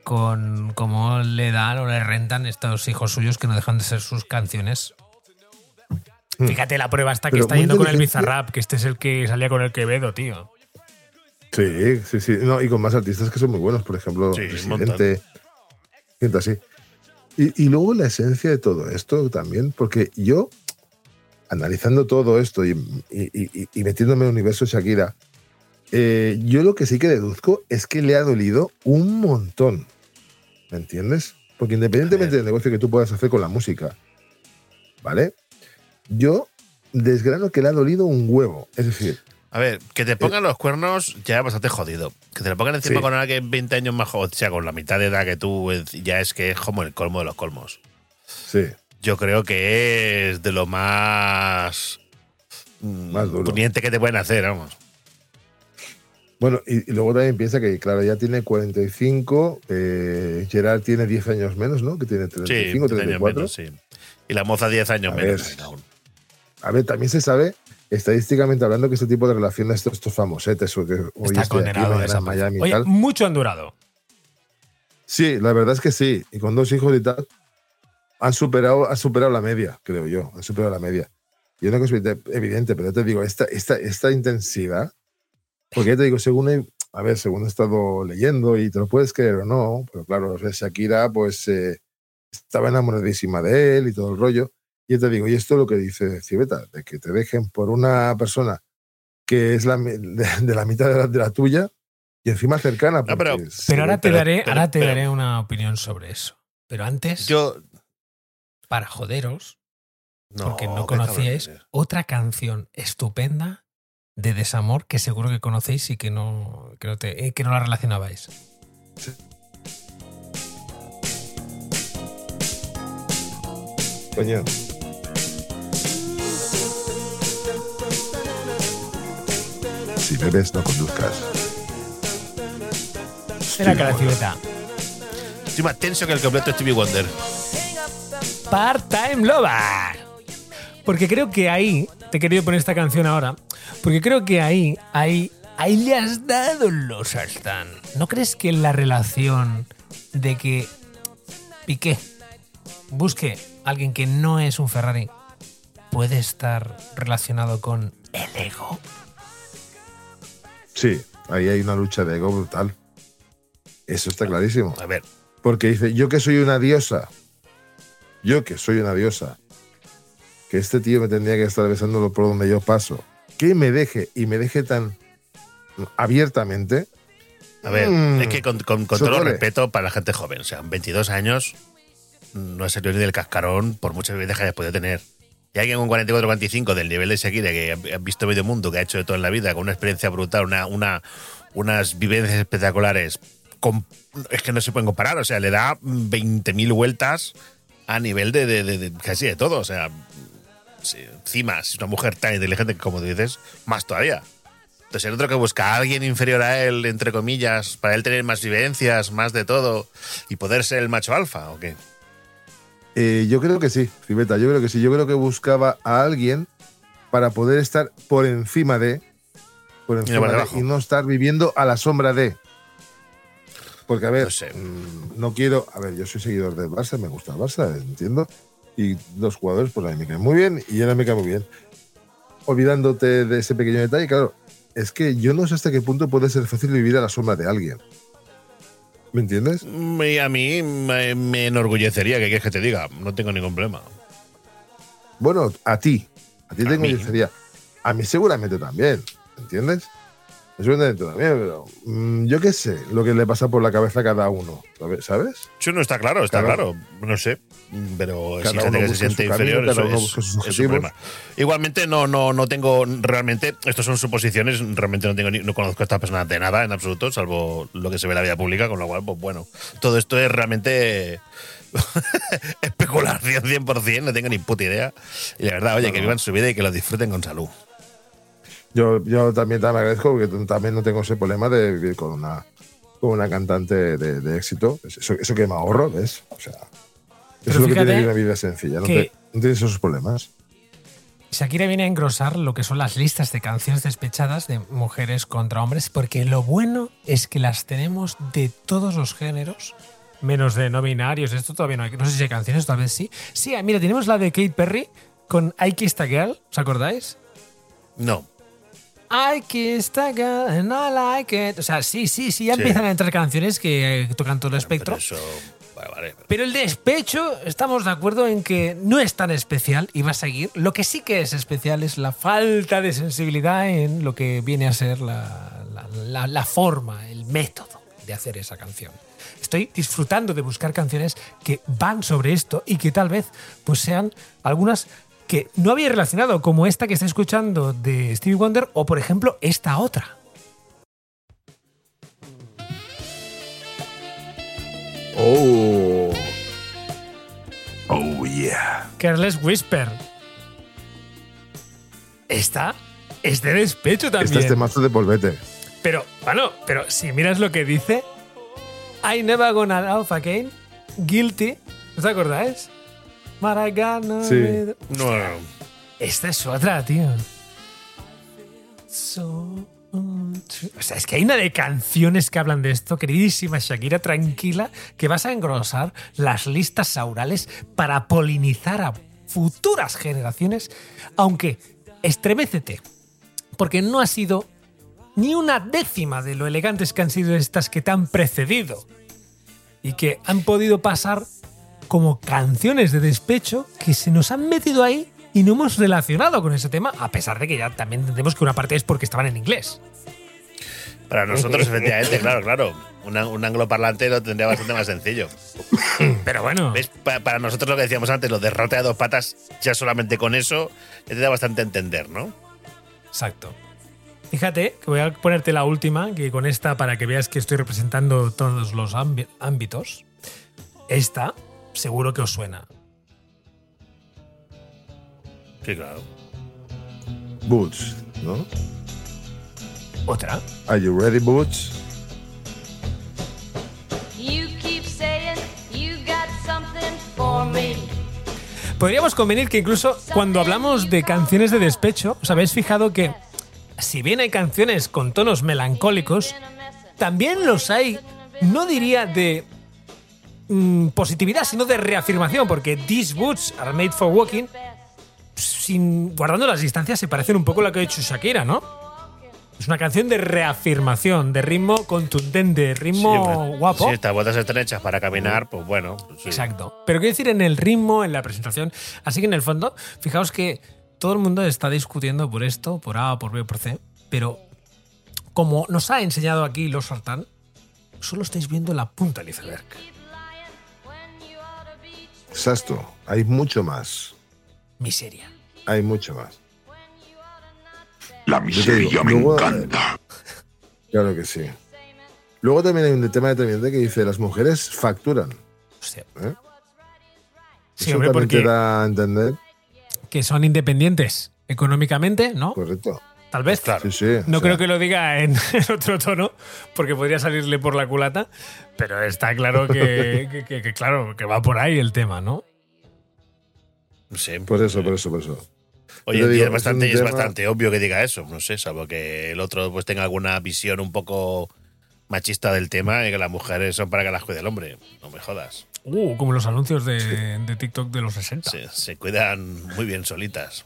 con cómo le dan o le rentan estos hijos suyos que no dejan de ser sus canciones. Mm. Fíjate la prueba esta que Pero está yendo con el. Bizarrap, que este es el que salía con el Quevedo, tío. Sí, sí, sí. No, y con más artistas que son muy buenos, por ejemplo, Sí, Residente, gente así. Y, y luego la esencia de todo esto también, porque yo, analizando todo esto y, y- y- y metiéndome en el universo Shakira, eh, yo lo que sí que deduzco es que le ha dolido un montón. ¿Me entiendes? Porque independientemente del negocio que tú puedas hacer con la música, ¿vale? Yo desgrano que le ha dolido un huevo. Es decir, A ver, que te pongan los cuernos ya es bastante jodido. Que te lo pongan encima Sí. con alguien 20 años más joven, o sea, con la mitad de edad que tú, es- ya es que es como el colmo de los colmos. sí. Yo creo que es de lo más. mm, Más duro. pudiente que te pueden hacer, vamos. Bueno, y, y luego también piensa que, claro, ya tiene 45, eh, Gerard tiene 10 años menos, ¿no? Que tiene Sí, 35, 10 años 34. menos, sí. Y la moza 10 años A menos. ver. A ver, también se sabe, estadísticamente hablando, que este tipo de relaciones, estos, estos famosetes, o que hoy Está estoy aquí, condenado a Miami y Oye, tal. mucho han durado. Sí, la verdad es que sí. Y con dos hijos y tal, han superado, han superado la media, creo yo. Han superado la media. Y una cosa evidente, pero te digo, esta, esta, esta intensidad, porque ya te digo, según he, a ver, según he estado leyendo, y te lo puedes creer o no, pero claro, o sea, Shakira, pues eh, estaba enamoradísima de él y todo el rollo. Y yo te digo, y esto es lo que dice Cibeta, de que te dejen por una persona que es la, de, de la mitad de la, de la tuya y encima cercana. No, pero- porque es- Pero ahora te pero- daré, pero- ahora te pero- daré una opinión sobre eso. Pero antes, Yo. para joderos, No, porque no conocíais otra canción estupenda de desamor que seguro que conocéis y que no, que no, te- eh, que no la relacionabais. Coño. Si bebes, no conduzcas. Ven acá la civeta. Estoy más tenso que el completo Stevie Wonder. Part-Time Lover. Porque creo que ahí, te he querido poner esta canción ahora, porque creo que ahí, ahí, ahí le has dado los Astan. ¿No crees que la relación de que Piqué busque a alguien que no es un Ferrari puede estar relacionado con el ego? Sí, ahí hay una lucha de ego brutal. Eso está clarísimo. A ver, Porque dice, yo que soy una diosa, yo que soy una diosa, que este tío me tendría que estar besándolo por donde yo paso, que me deje y me deje tan abiertamente, a ver, Mm. es que con, con- con Eso todo el respeto para la gente joven, o sea, 22 años no es salió ni del cascarón por muchas vivencias que haya podido tener. Y alguien con 44 45 del nivel de Shakira que ha visto medio mundo, que ha hecho de todo en la vida, con una experiencia brutal, una, una, unas vivencias espectaculares, es que no se pueden comparar, o sea, le da 20.000 vueltas a nivel de, casi de todo, o sea, encima, si es una mujer tan inteligente como tú dices, más todavía. Entonces, el otro que busca a alguien inferior a él, entre comillas, para él tener más vivencias, más de todo, y poder ser el macho alfa, ¿o qué? Eh, yo creo que sí, Ribeta, yo creo que sí. Yo creo que buscaba a alguien para poder estar por encima de, por encima por de, y no estar viviendo a la sombra de. Porque, a ver, No sé. mm, no quiero. A ver, yo soy seguidor del Barça, me gusta el Barça, entiendo. Y los jugadores, pues a mí me caen muy bien y él me cae muy bien. Olvidándote de ese pequeño detalle, claro, es que yo no sé hasta qué punto puede ser fácil vivir a la sombra de alguien. ¿Me entiendes? Y a mí me, me enorgullecería, que quieres que te diga, no tengo ningún problema. Bueno, a ti. A ti te mí. engullecería. A mí seguramente también. ¿Entiendes? Seguramente también, pero mm, yo qué sé lo que le pasa por la cabeza a cada uno. ¿sabes? Eso no está claro, está Cada- claro, no sé. Pero si se siente camino, inferior, eso es, es su problema. Igualmente no, no, no tengo realmente, estos son suposiciones, realmente no tengo ni- no conozco a esta persona de nada en absoluto, salvo lo que se ve en la vida pública, con lo cual, pues bueno, todo esto es realmente especulación 100%, no tengo ni puta idea. Y la verdad, oye, que vivan su vida y que lo disfruten con salud. Yo, yo también te agradezco porque también no tengo ese problema de vivir con una, con una cantante de, de éxito. Eso, eso que me ahorro, ¿ves? O sea, eso Pero es lo que tiene una vida sencilla. No, que- te- no tienes esos problemas. Shakira viene a engrosar lo que son las listas de canciones despechadas de mujeres contra hombres, porque lo bueno es que las tenemos de todos los géneros, menos de no binarios. Esto todavía no hay. No sé si hay canciones, tal vez sí. Sí, mira, tenemos la de Kate Perry con I Kissed a Girl, ¿os acordáis? No, I kissed a girl and I like it. O sea, sí, sí, sí, ya Sí. empiezan a entrar canciones que eh, tocan todo el espectro. pero eso, vale, vale. Pero el despecho, estamos de acuerdo en que no es tan especial y va a seguir. Lo que sí que es especial es la falta de sensibilidad en lo que viene a ser la, la- la- la forma, el método de hacer esa canción. Estoy disfrutando de buscar canciones que van sobre esto y que tal vez pues sean algunas que no había relacionado, como esta que está escuchando de Stevie Wonder o por ejemplo esta otra. Oh. Oh, yeah. Careless Whisper. Esta es de despecho también. Este es temazo de polvete. Pero, bueno, pero si miras lo que dice, I never gonna off again, guilty, ¿no te acordáis? Maragana. Sí. No. Esta es otra, tío. So o sea, es que hay una de canciones que hablan de esto, queridísima Shakira, tranquila, que vas a engrosar las listas saurales para polinizar a futuras generaciones, aunque estremécete, porque no ha sido ni una décima de lo elegantes que han sido estas que te han precedido y que han podido pasar como canciones de despecho que se nos han metido ahí y no hemos relacionado con ese tema, a pesar de que ya también entendemos que una parte es porque estaban en inglés. Para nosotros, efectivamente, claro, claro. Un, un angloparlante lo tendría bastante más sencillo. Pero bueno, ¿Ves? Pa- para nosotros lo que decíamos antes, lo de rata de dos patas, ya solamente con eso, ya te da bastante a entender, ¿no? exacto. Fíjate que voy a ponerte la última, que con esta, para que veas que estoy representando todos los ámbi- ámbitos, esta seguro que os suena. Sí, claro. Boots, ¿no? ¿Otra? Are you ready, Boots? Podríamos convenir que incluso cuando hablamos de canciones de despecho, os habéis fijado que si bien hay canciones con tonos melancólicos, también los hay, no diría de mm, positividad, sino de reafirmación, porque These Boots Are Made for Walking, sin, guardando las distancias, se parecen un poco a lo que ha hecho Shakira, ¿no? Es una canción de reafirmación, de ritmo contundente, ritmo Sí, guapo. Si estas botas están hechas para caminar, pues bueno. pues sí. Exacto. Pero quiero decir en el ritmo, en la presentación. Así que en el fondo, fijaos que todo el mundo está discutiendo por esto, por A, por B por C. Pero como nos ha enseñado aquí los Sartán, solo estáis viendo la punta del iceberg. Exacto. Hay mucho más. Miseria. Hay mucho más. La digo, miseria me luego, encanta. Claro que sí. Luego también hay un tema determinante que dice las mujeres facturan. Hostia. ¿eh? Sí, Eso hombre, también te porque da a entender. que son independientes económicamente, ¿no? Correcto. Tal vez. Sí, sí. No creo que lo diga en, en otro tono, porque podría salirle por la culata, pero está claro que, que- que- que, claro, que va por ahí el tema, ¿no? Sé. Por eso, por eso, por eso. Hoy en día es bastante, es bastante obvio que diga eso. No sé, salvo que el otro pues tenga alguna visión un poco machista del tema y que las mujeres son para que las cuide el hombre. No me jodas. Uh, como los anuncios de, de TikTok de los 60. Se, se cuidan muy bien solitas.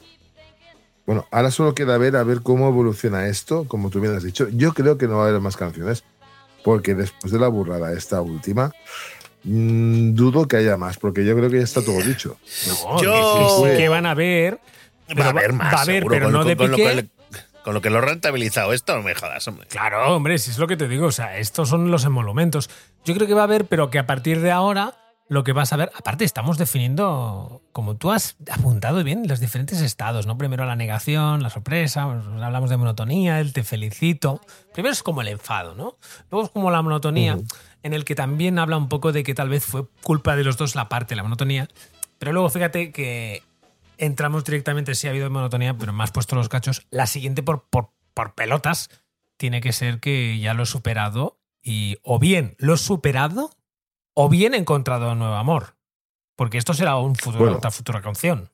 Bueno, ahora solo queda ver a ver cómo evoluciona esto, como tú bien has dicho. Yo creo que no va a haber más canciones, porque después de la burrada esta última, mm, dudo que haya más, porque yo creo que ya está todo dicho. No, Yo- que sí que van a ver. va a haber más. Va a haber, seguro, pero con, no con- de con lo que, con lo que lo he rentabilizado esto, no me jodas, hombre. Claro, hombre, si es lo que te digo. O sea, estos son los emolumentos. Yo creo que va a haber, pero que a partir de ahora lo que vas a ver. Aparte, estamos definiendo, como tú has apuntado bien, los diferentes estados, ¿no? Primero la negación, la sorpresa, pues, hablamos de monotonía, el te felicito. Primero es como el enfado, ¿no? Luego es como la monotonía, en el que también habla un poco de que tal vez fue culpa de los dos la parte, la monotonía. Pero luego fíjate que entramos directamente, sí ha habido monotonía, pero más puesto los cachos. La siguiente por, por, por pelotas tiene que ser que ya lo he superado y o bien lo he superado o bien he encontrado un nuevo amor. Porque esto será un futuro, Bueno. otra futura canción.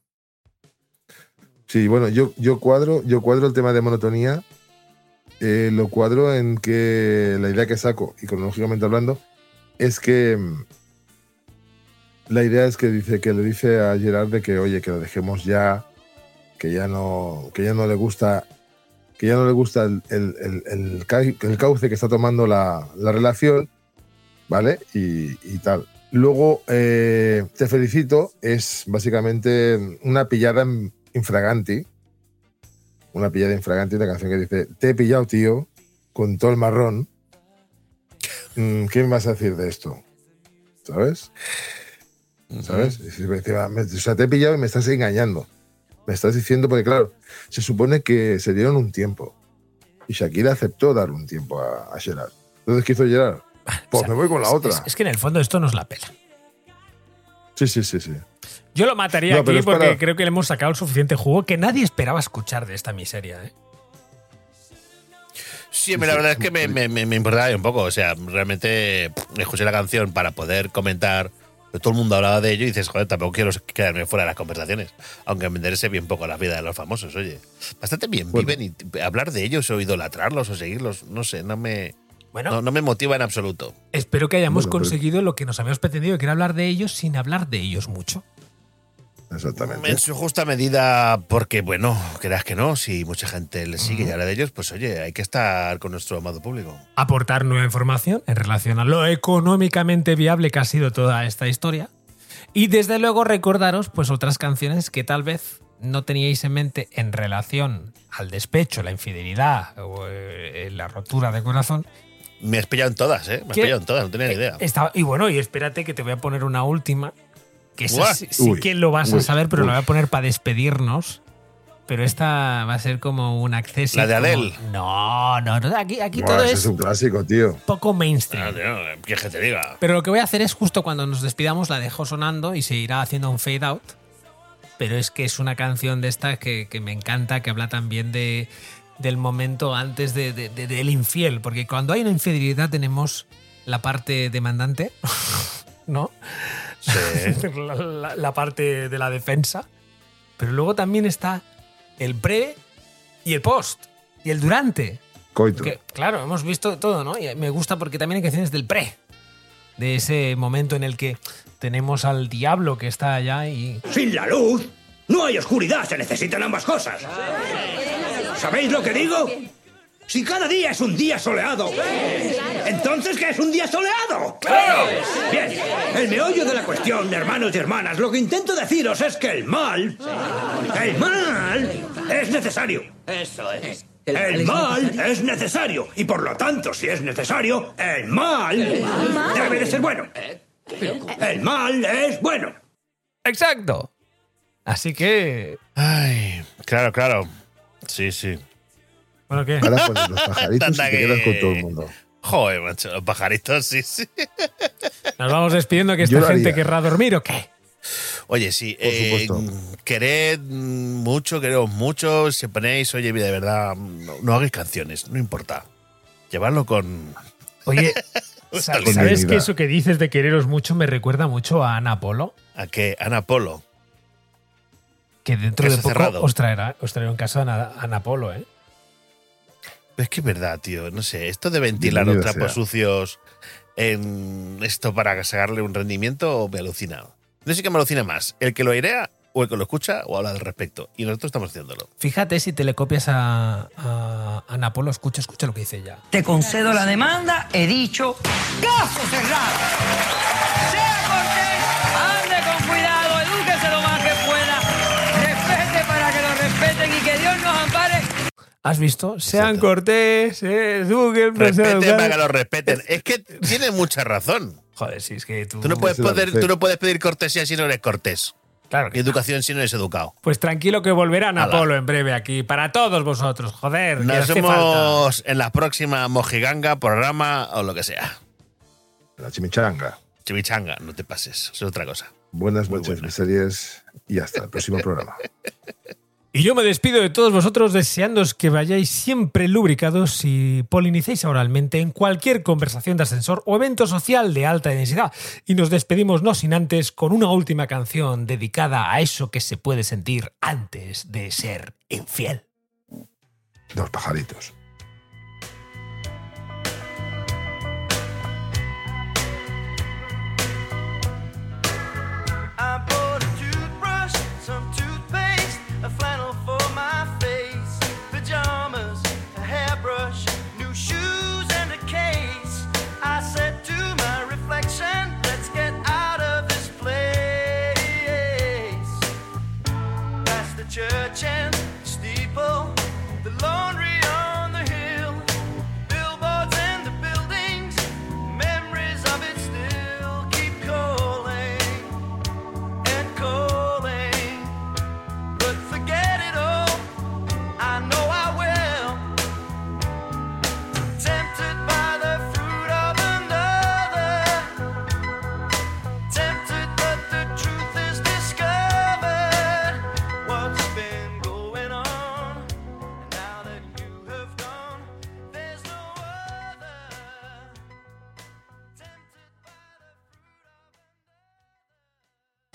Sí, bueno, yo, yo, cuadro, yo cuadro el tema de monotonía, eh, lo cuadro en que la idea que saco, y cronológicamente hablando, es que mm, la idea es que dice que le dice a Gerard de que oye que lo dejemos ya, que ya no, que ya no le gusta, que ya no le gusta el, el- el- el ca- el cauce que está tomando la, la relación, ¿vale? Y, y tal. Luego, eh, te felicito, es básicamente una pillada infraganti. Una pillada infraganti, una canción que dice: Te he pillado, tío, con todo el marrón. Mm, ¿Qué me vas a decir de esto? ¿Sabes? ¿Sabes? O sea, te he pillado y me estás engañando. Me estás diciendo, porque claro, se supone que se dieron un tiempo. Y Shakira aceptó dar un tiempo a, a Gerard. Entonces, ¿qué hizo Gerard? Pues O sea, me voy con la es- otra. Es, es que en el fondo esto nos la pela. Sí, sí, sí, sí. Yo lo mataría No, aquí porque creo que le hemos sacado el suficiente jugo que nadie esperaba escuchar de esta miseria. ¿eh? Sí, la verdad es que me, me, me, me importaba un poco. O sea, realmente pff, escuché la canción para poder comentar. pero Todo el mundo hablaba de ello y dices, joder, tampoco quiero quedarme fuera de las conversaciones. Aunque me interese bien poco la vida de los famosos, oye. Bastante bien Bueno. viven y hablar de ellos o idolatrarlos o seguirlos, no sé, no me, Bueno, no, no me motiva en absoluto. espero que hayamos Bueno, pero- conseguido lo que nos habíamos pretendido, que era hablar de ellos sin hablar de ellos mucho. Exactamente. En su justa medida, porque, bueno, creas que no, si mucha gente le sigue y habla de ellos, pues oye, hay que estar con nuestro amado público. aportar nueva información en relación a lo económicamente viable que ha sido toda esta historia. Y desde luego recordaros pues otras canciones que tal vez no teníais en mente en relación al despecho, la infidelidad o eh, la rotura de corazón. Me has pillado en todas, ¿eh? Me has ¿Qué? pillado en todas, no tenía ni idea. Estaba- y bueno, y espérate que te voy a poner una última, que esa sí, sí Uy, que lo vas a saber, pero uy. la voy a poner para despedirnos. Pero esta va a ser como un acceso. ¿La de como- Adele? No, no, no. Aquí, aquí Buah, todo es es un clásico, tío. poco mainstream. Ah, tío, ¿Quieres que te diga? Pero lo que voy a hacer es justo cuando nos despidamos la dejo sonando y se irá haciendo un fade out. Pero es que es una canción de esta que, que me encanta, que habla también de, del momento antes de- de- de- del infiel. Porque cuando hay una infidelidad tenemos la parte demandante, ¿no? la, la- la parte de la defensa. Pero luego también está el pre y el post. Y el durante. Coito. Que, claro, hemos visto todo, ¿no? Y me gusta porque también hay canciones del pre. De ese momento en el que tenemos al diablo que está allá y. Sin la luz, no hay oscuridad, se necesitan ambas cosas. ¿Sabéis lo que digo? Si cada día es un día soleado, entonces ¿qué es un día soleado? ¡Claro! Bien, el meollo de la cuestión, hermanos y hermanas, lo que intento deciros es que el mal, el mal, es necesario. Eso es. El mal es necesario y por lo tanto, si es necesario, el mal debe de ser bueno. El mal es bueno. ¡Exacto! Así que. Ay, claro, claro. Sí, sí. Bueno, ¿qué? Ahora pones los pajaritos y Tanta te quedas que- con todo el mundo. Joder, macho, los pajaritos, sí, sí. Nos vamos despidiendo que esta gente querrá dormir o qué. Oye, sí, Por eh, supuesto. quered mucho, queremos mucho. Si ponéis, oye, de verdad, no, no hagáis canciones, no importa. Llevarlo con. Oye, ¿sabes dignidad. que eso que dices de quereros mucho me recuerda mucho a Ana Polo? ¿A qué? Ana Polo. Que dentro Caso de poco cerrado. os traerá, os traerá en casa Ana, Ana Polo, ¿eh? Es que es verdad, tío. No sé, esto de ventilar los trapos sucios en esto para sacarle un rendimiento me alucina. No sé qué me alucina más, el que lo airea o el que lo escucha o habla al respecto. Y nosotros estamos haciéndolo. Fíjate si te le copias a, a Ana Polo, escucha, escucha lo que dice ella. Te concedo la demanda, he dicho. ¡Caso cerrado! Sea ¿Has visto? Sean Exacto. cortés, eh, sean Respeten para que educados. lo respeten. Es que tiene mucha razón. Joder, si es que tú... Tú no, puedes poder, tú no puedes pedir cortesía si no eres cortés. Claro Y que no. educación si no eres educado. Pues tranquilo que volverá Ana Ala. Polo en breve aquí, para todos vosotros. Joder, Nos hace falta. vemos en la próxima Mojiganga, programa o lo que sea. La chimichanga. Chimichanga, no te pases. Es otra cosa. Buenas Muy noches, buena. mis series. Y hasta el próximo programa. Y yo me despido de todos vosotros deseándoos que vayáis siempre lubricados y polinicéis oralmente en cualquier conversación de ascensor o evento social de alta densidad. Y nos despedimos no sin antes con una última canción dedicada a eso que se puede sentir antes de ser infiel. Dos pajaritos.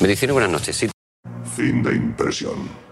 Me dice buenas noches, sí. Fin de impresión.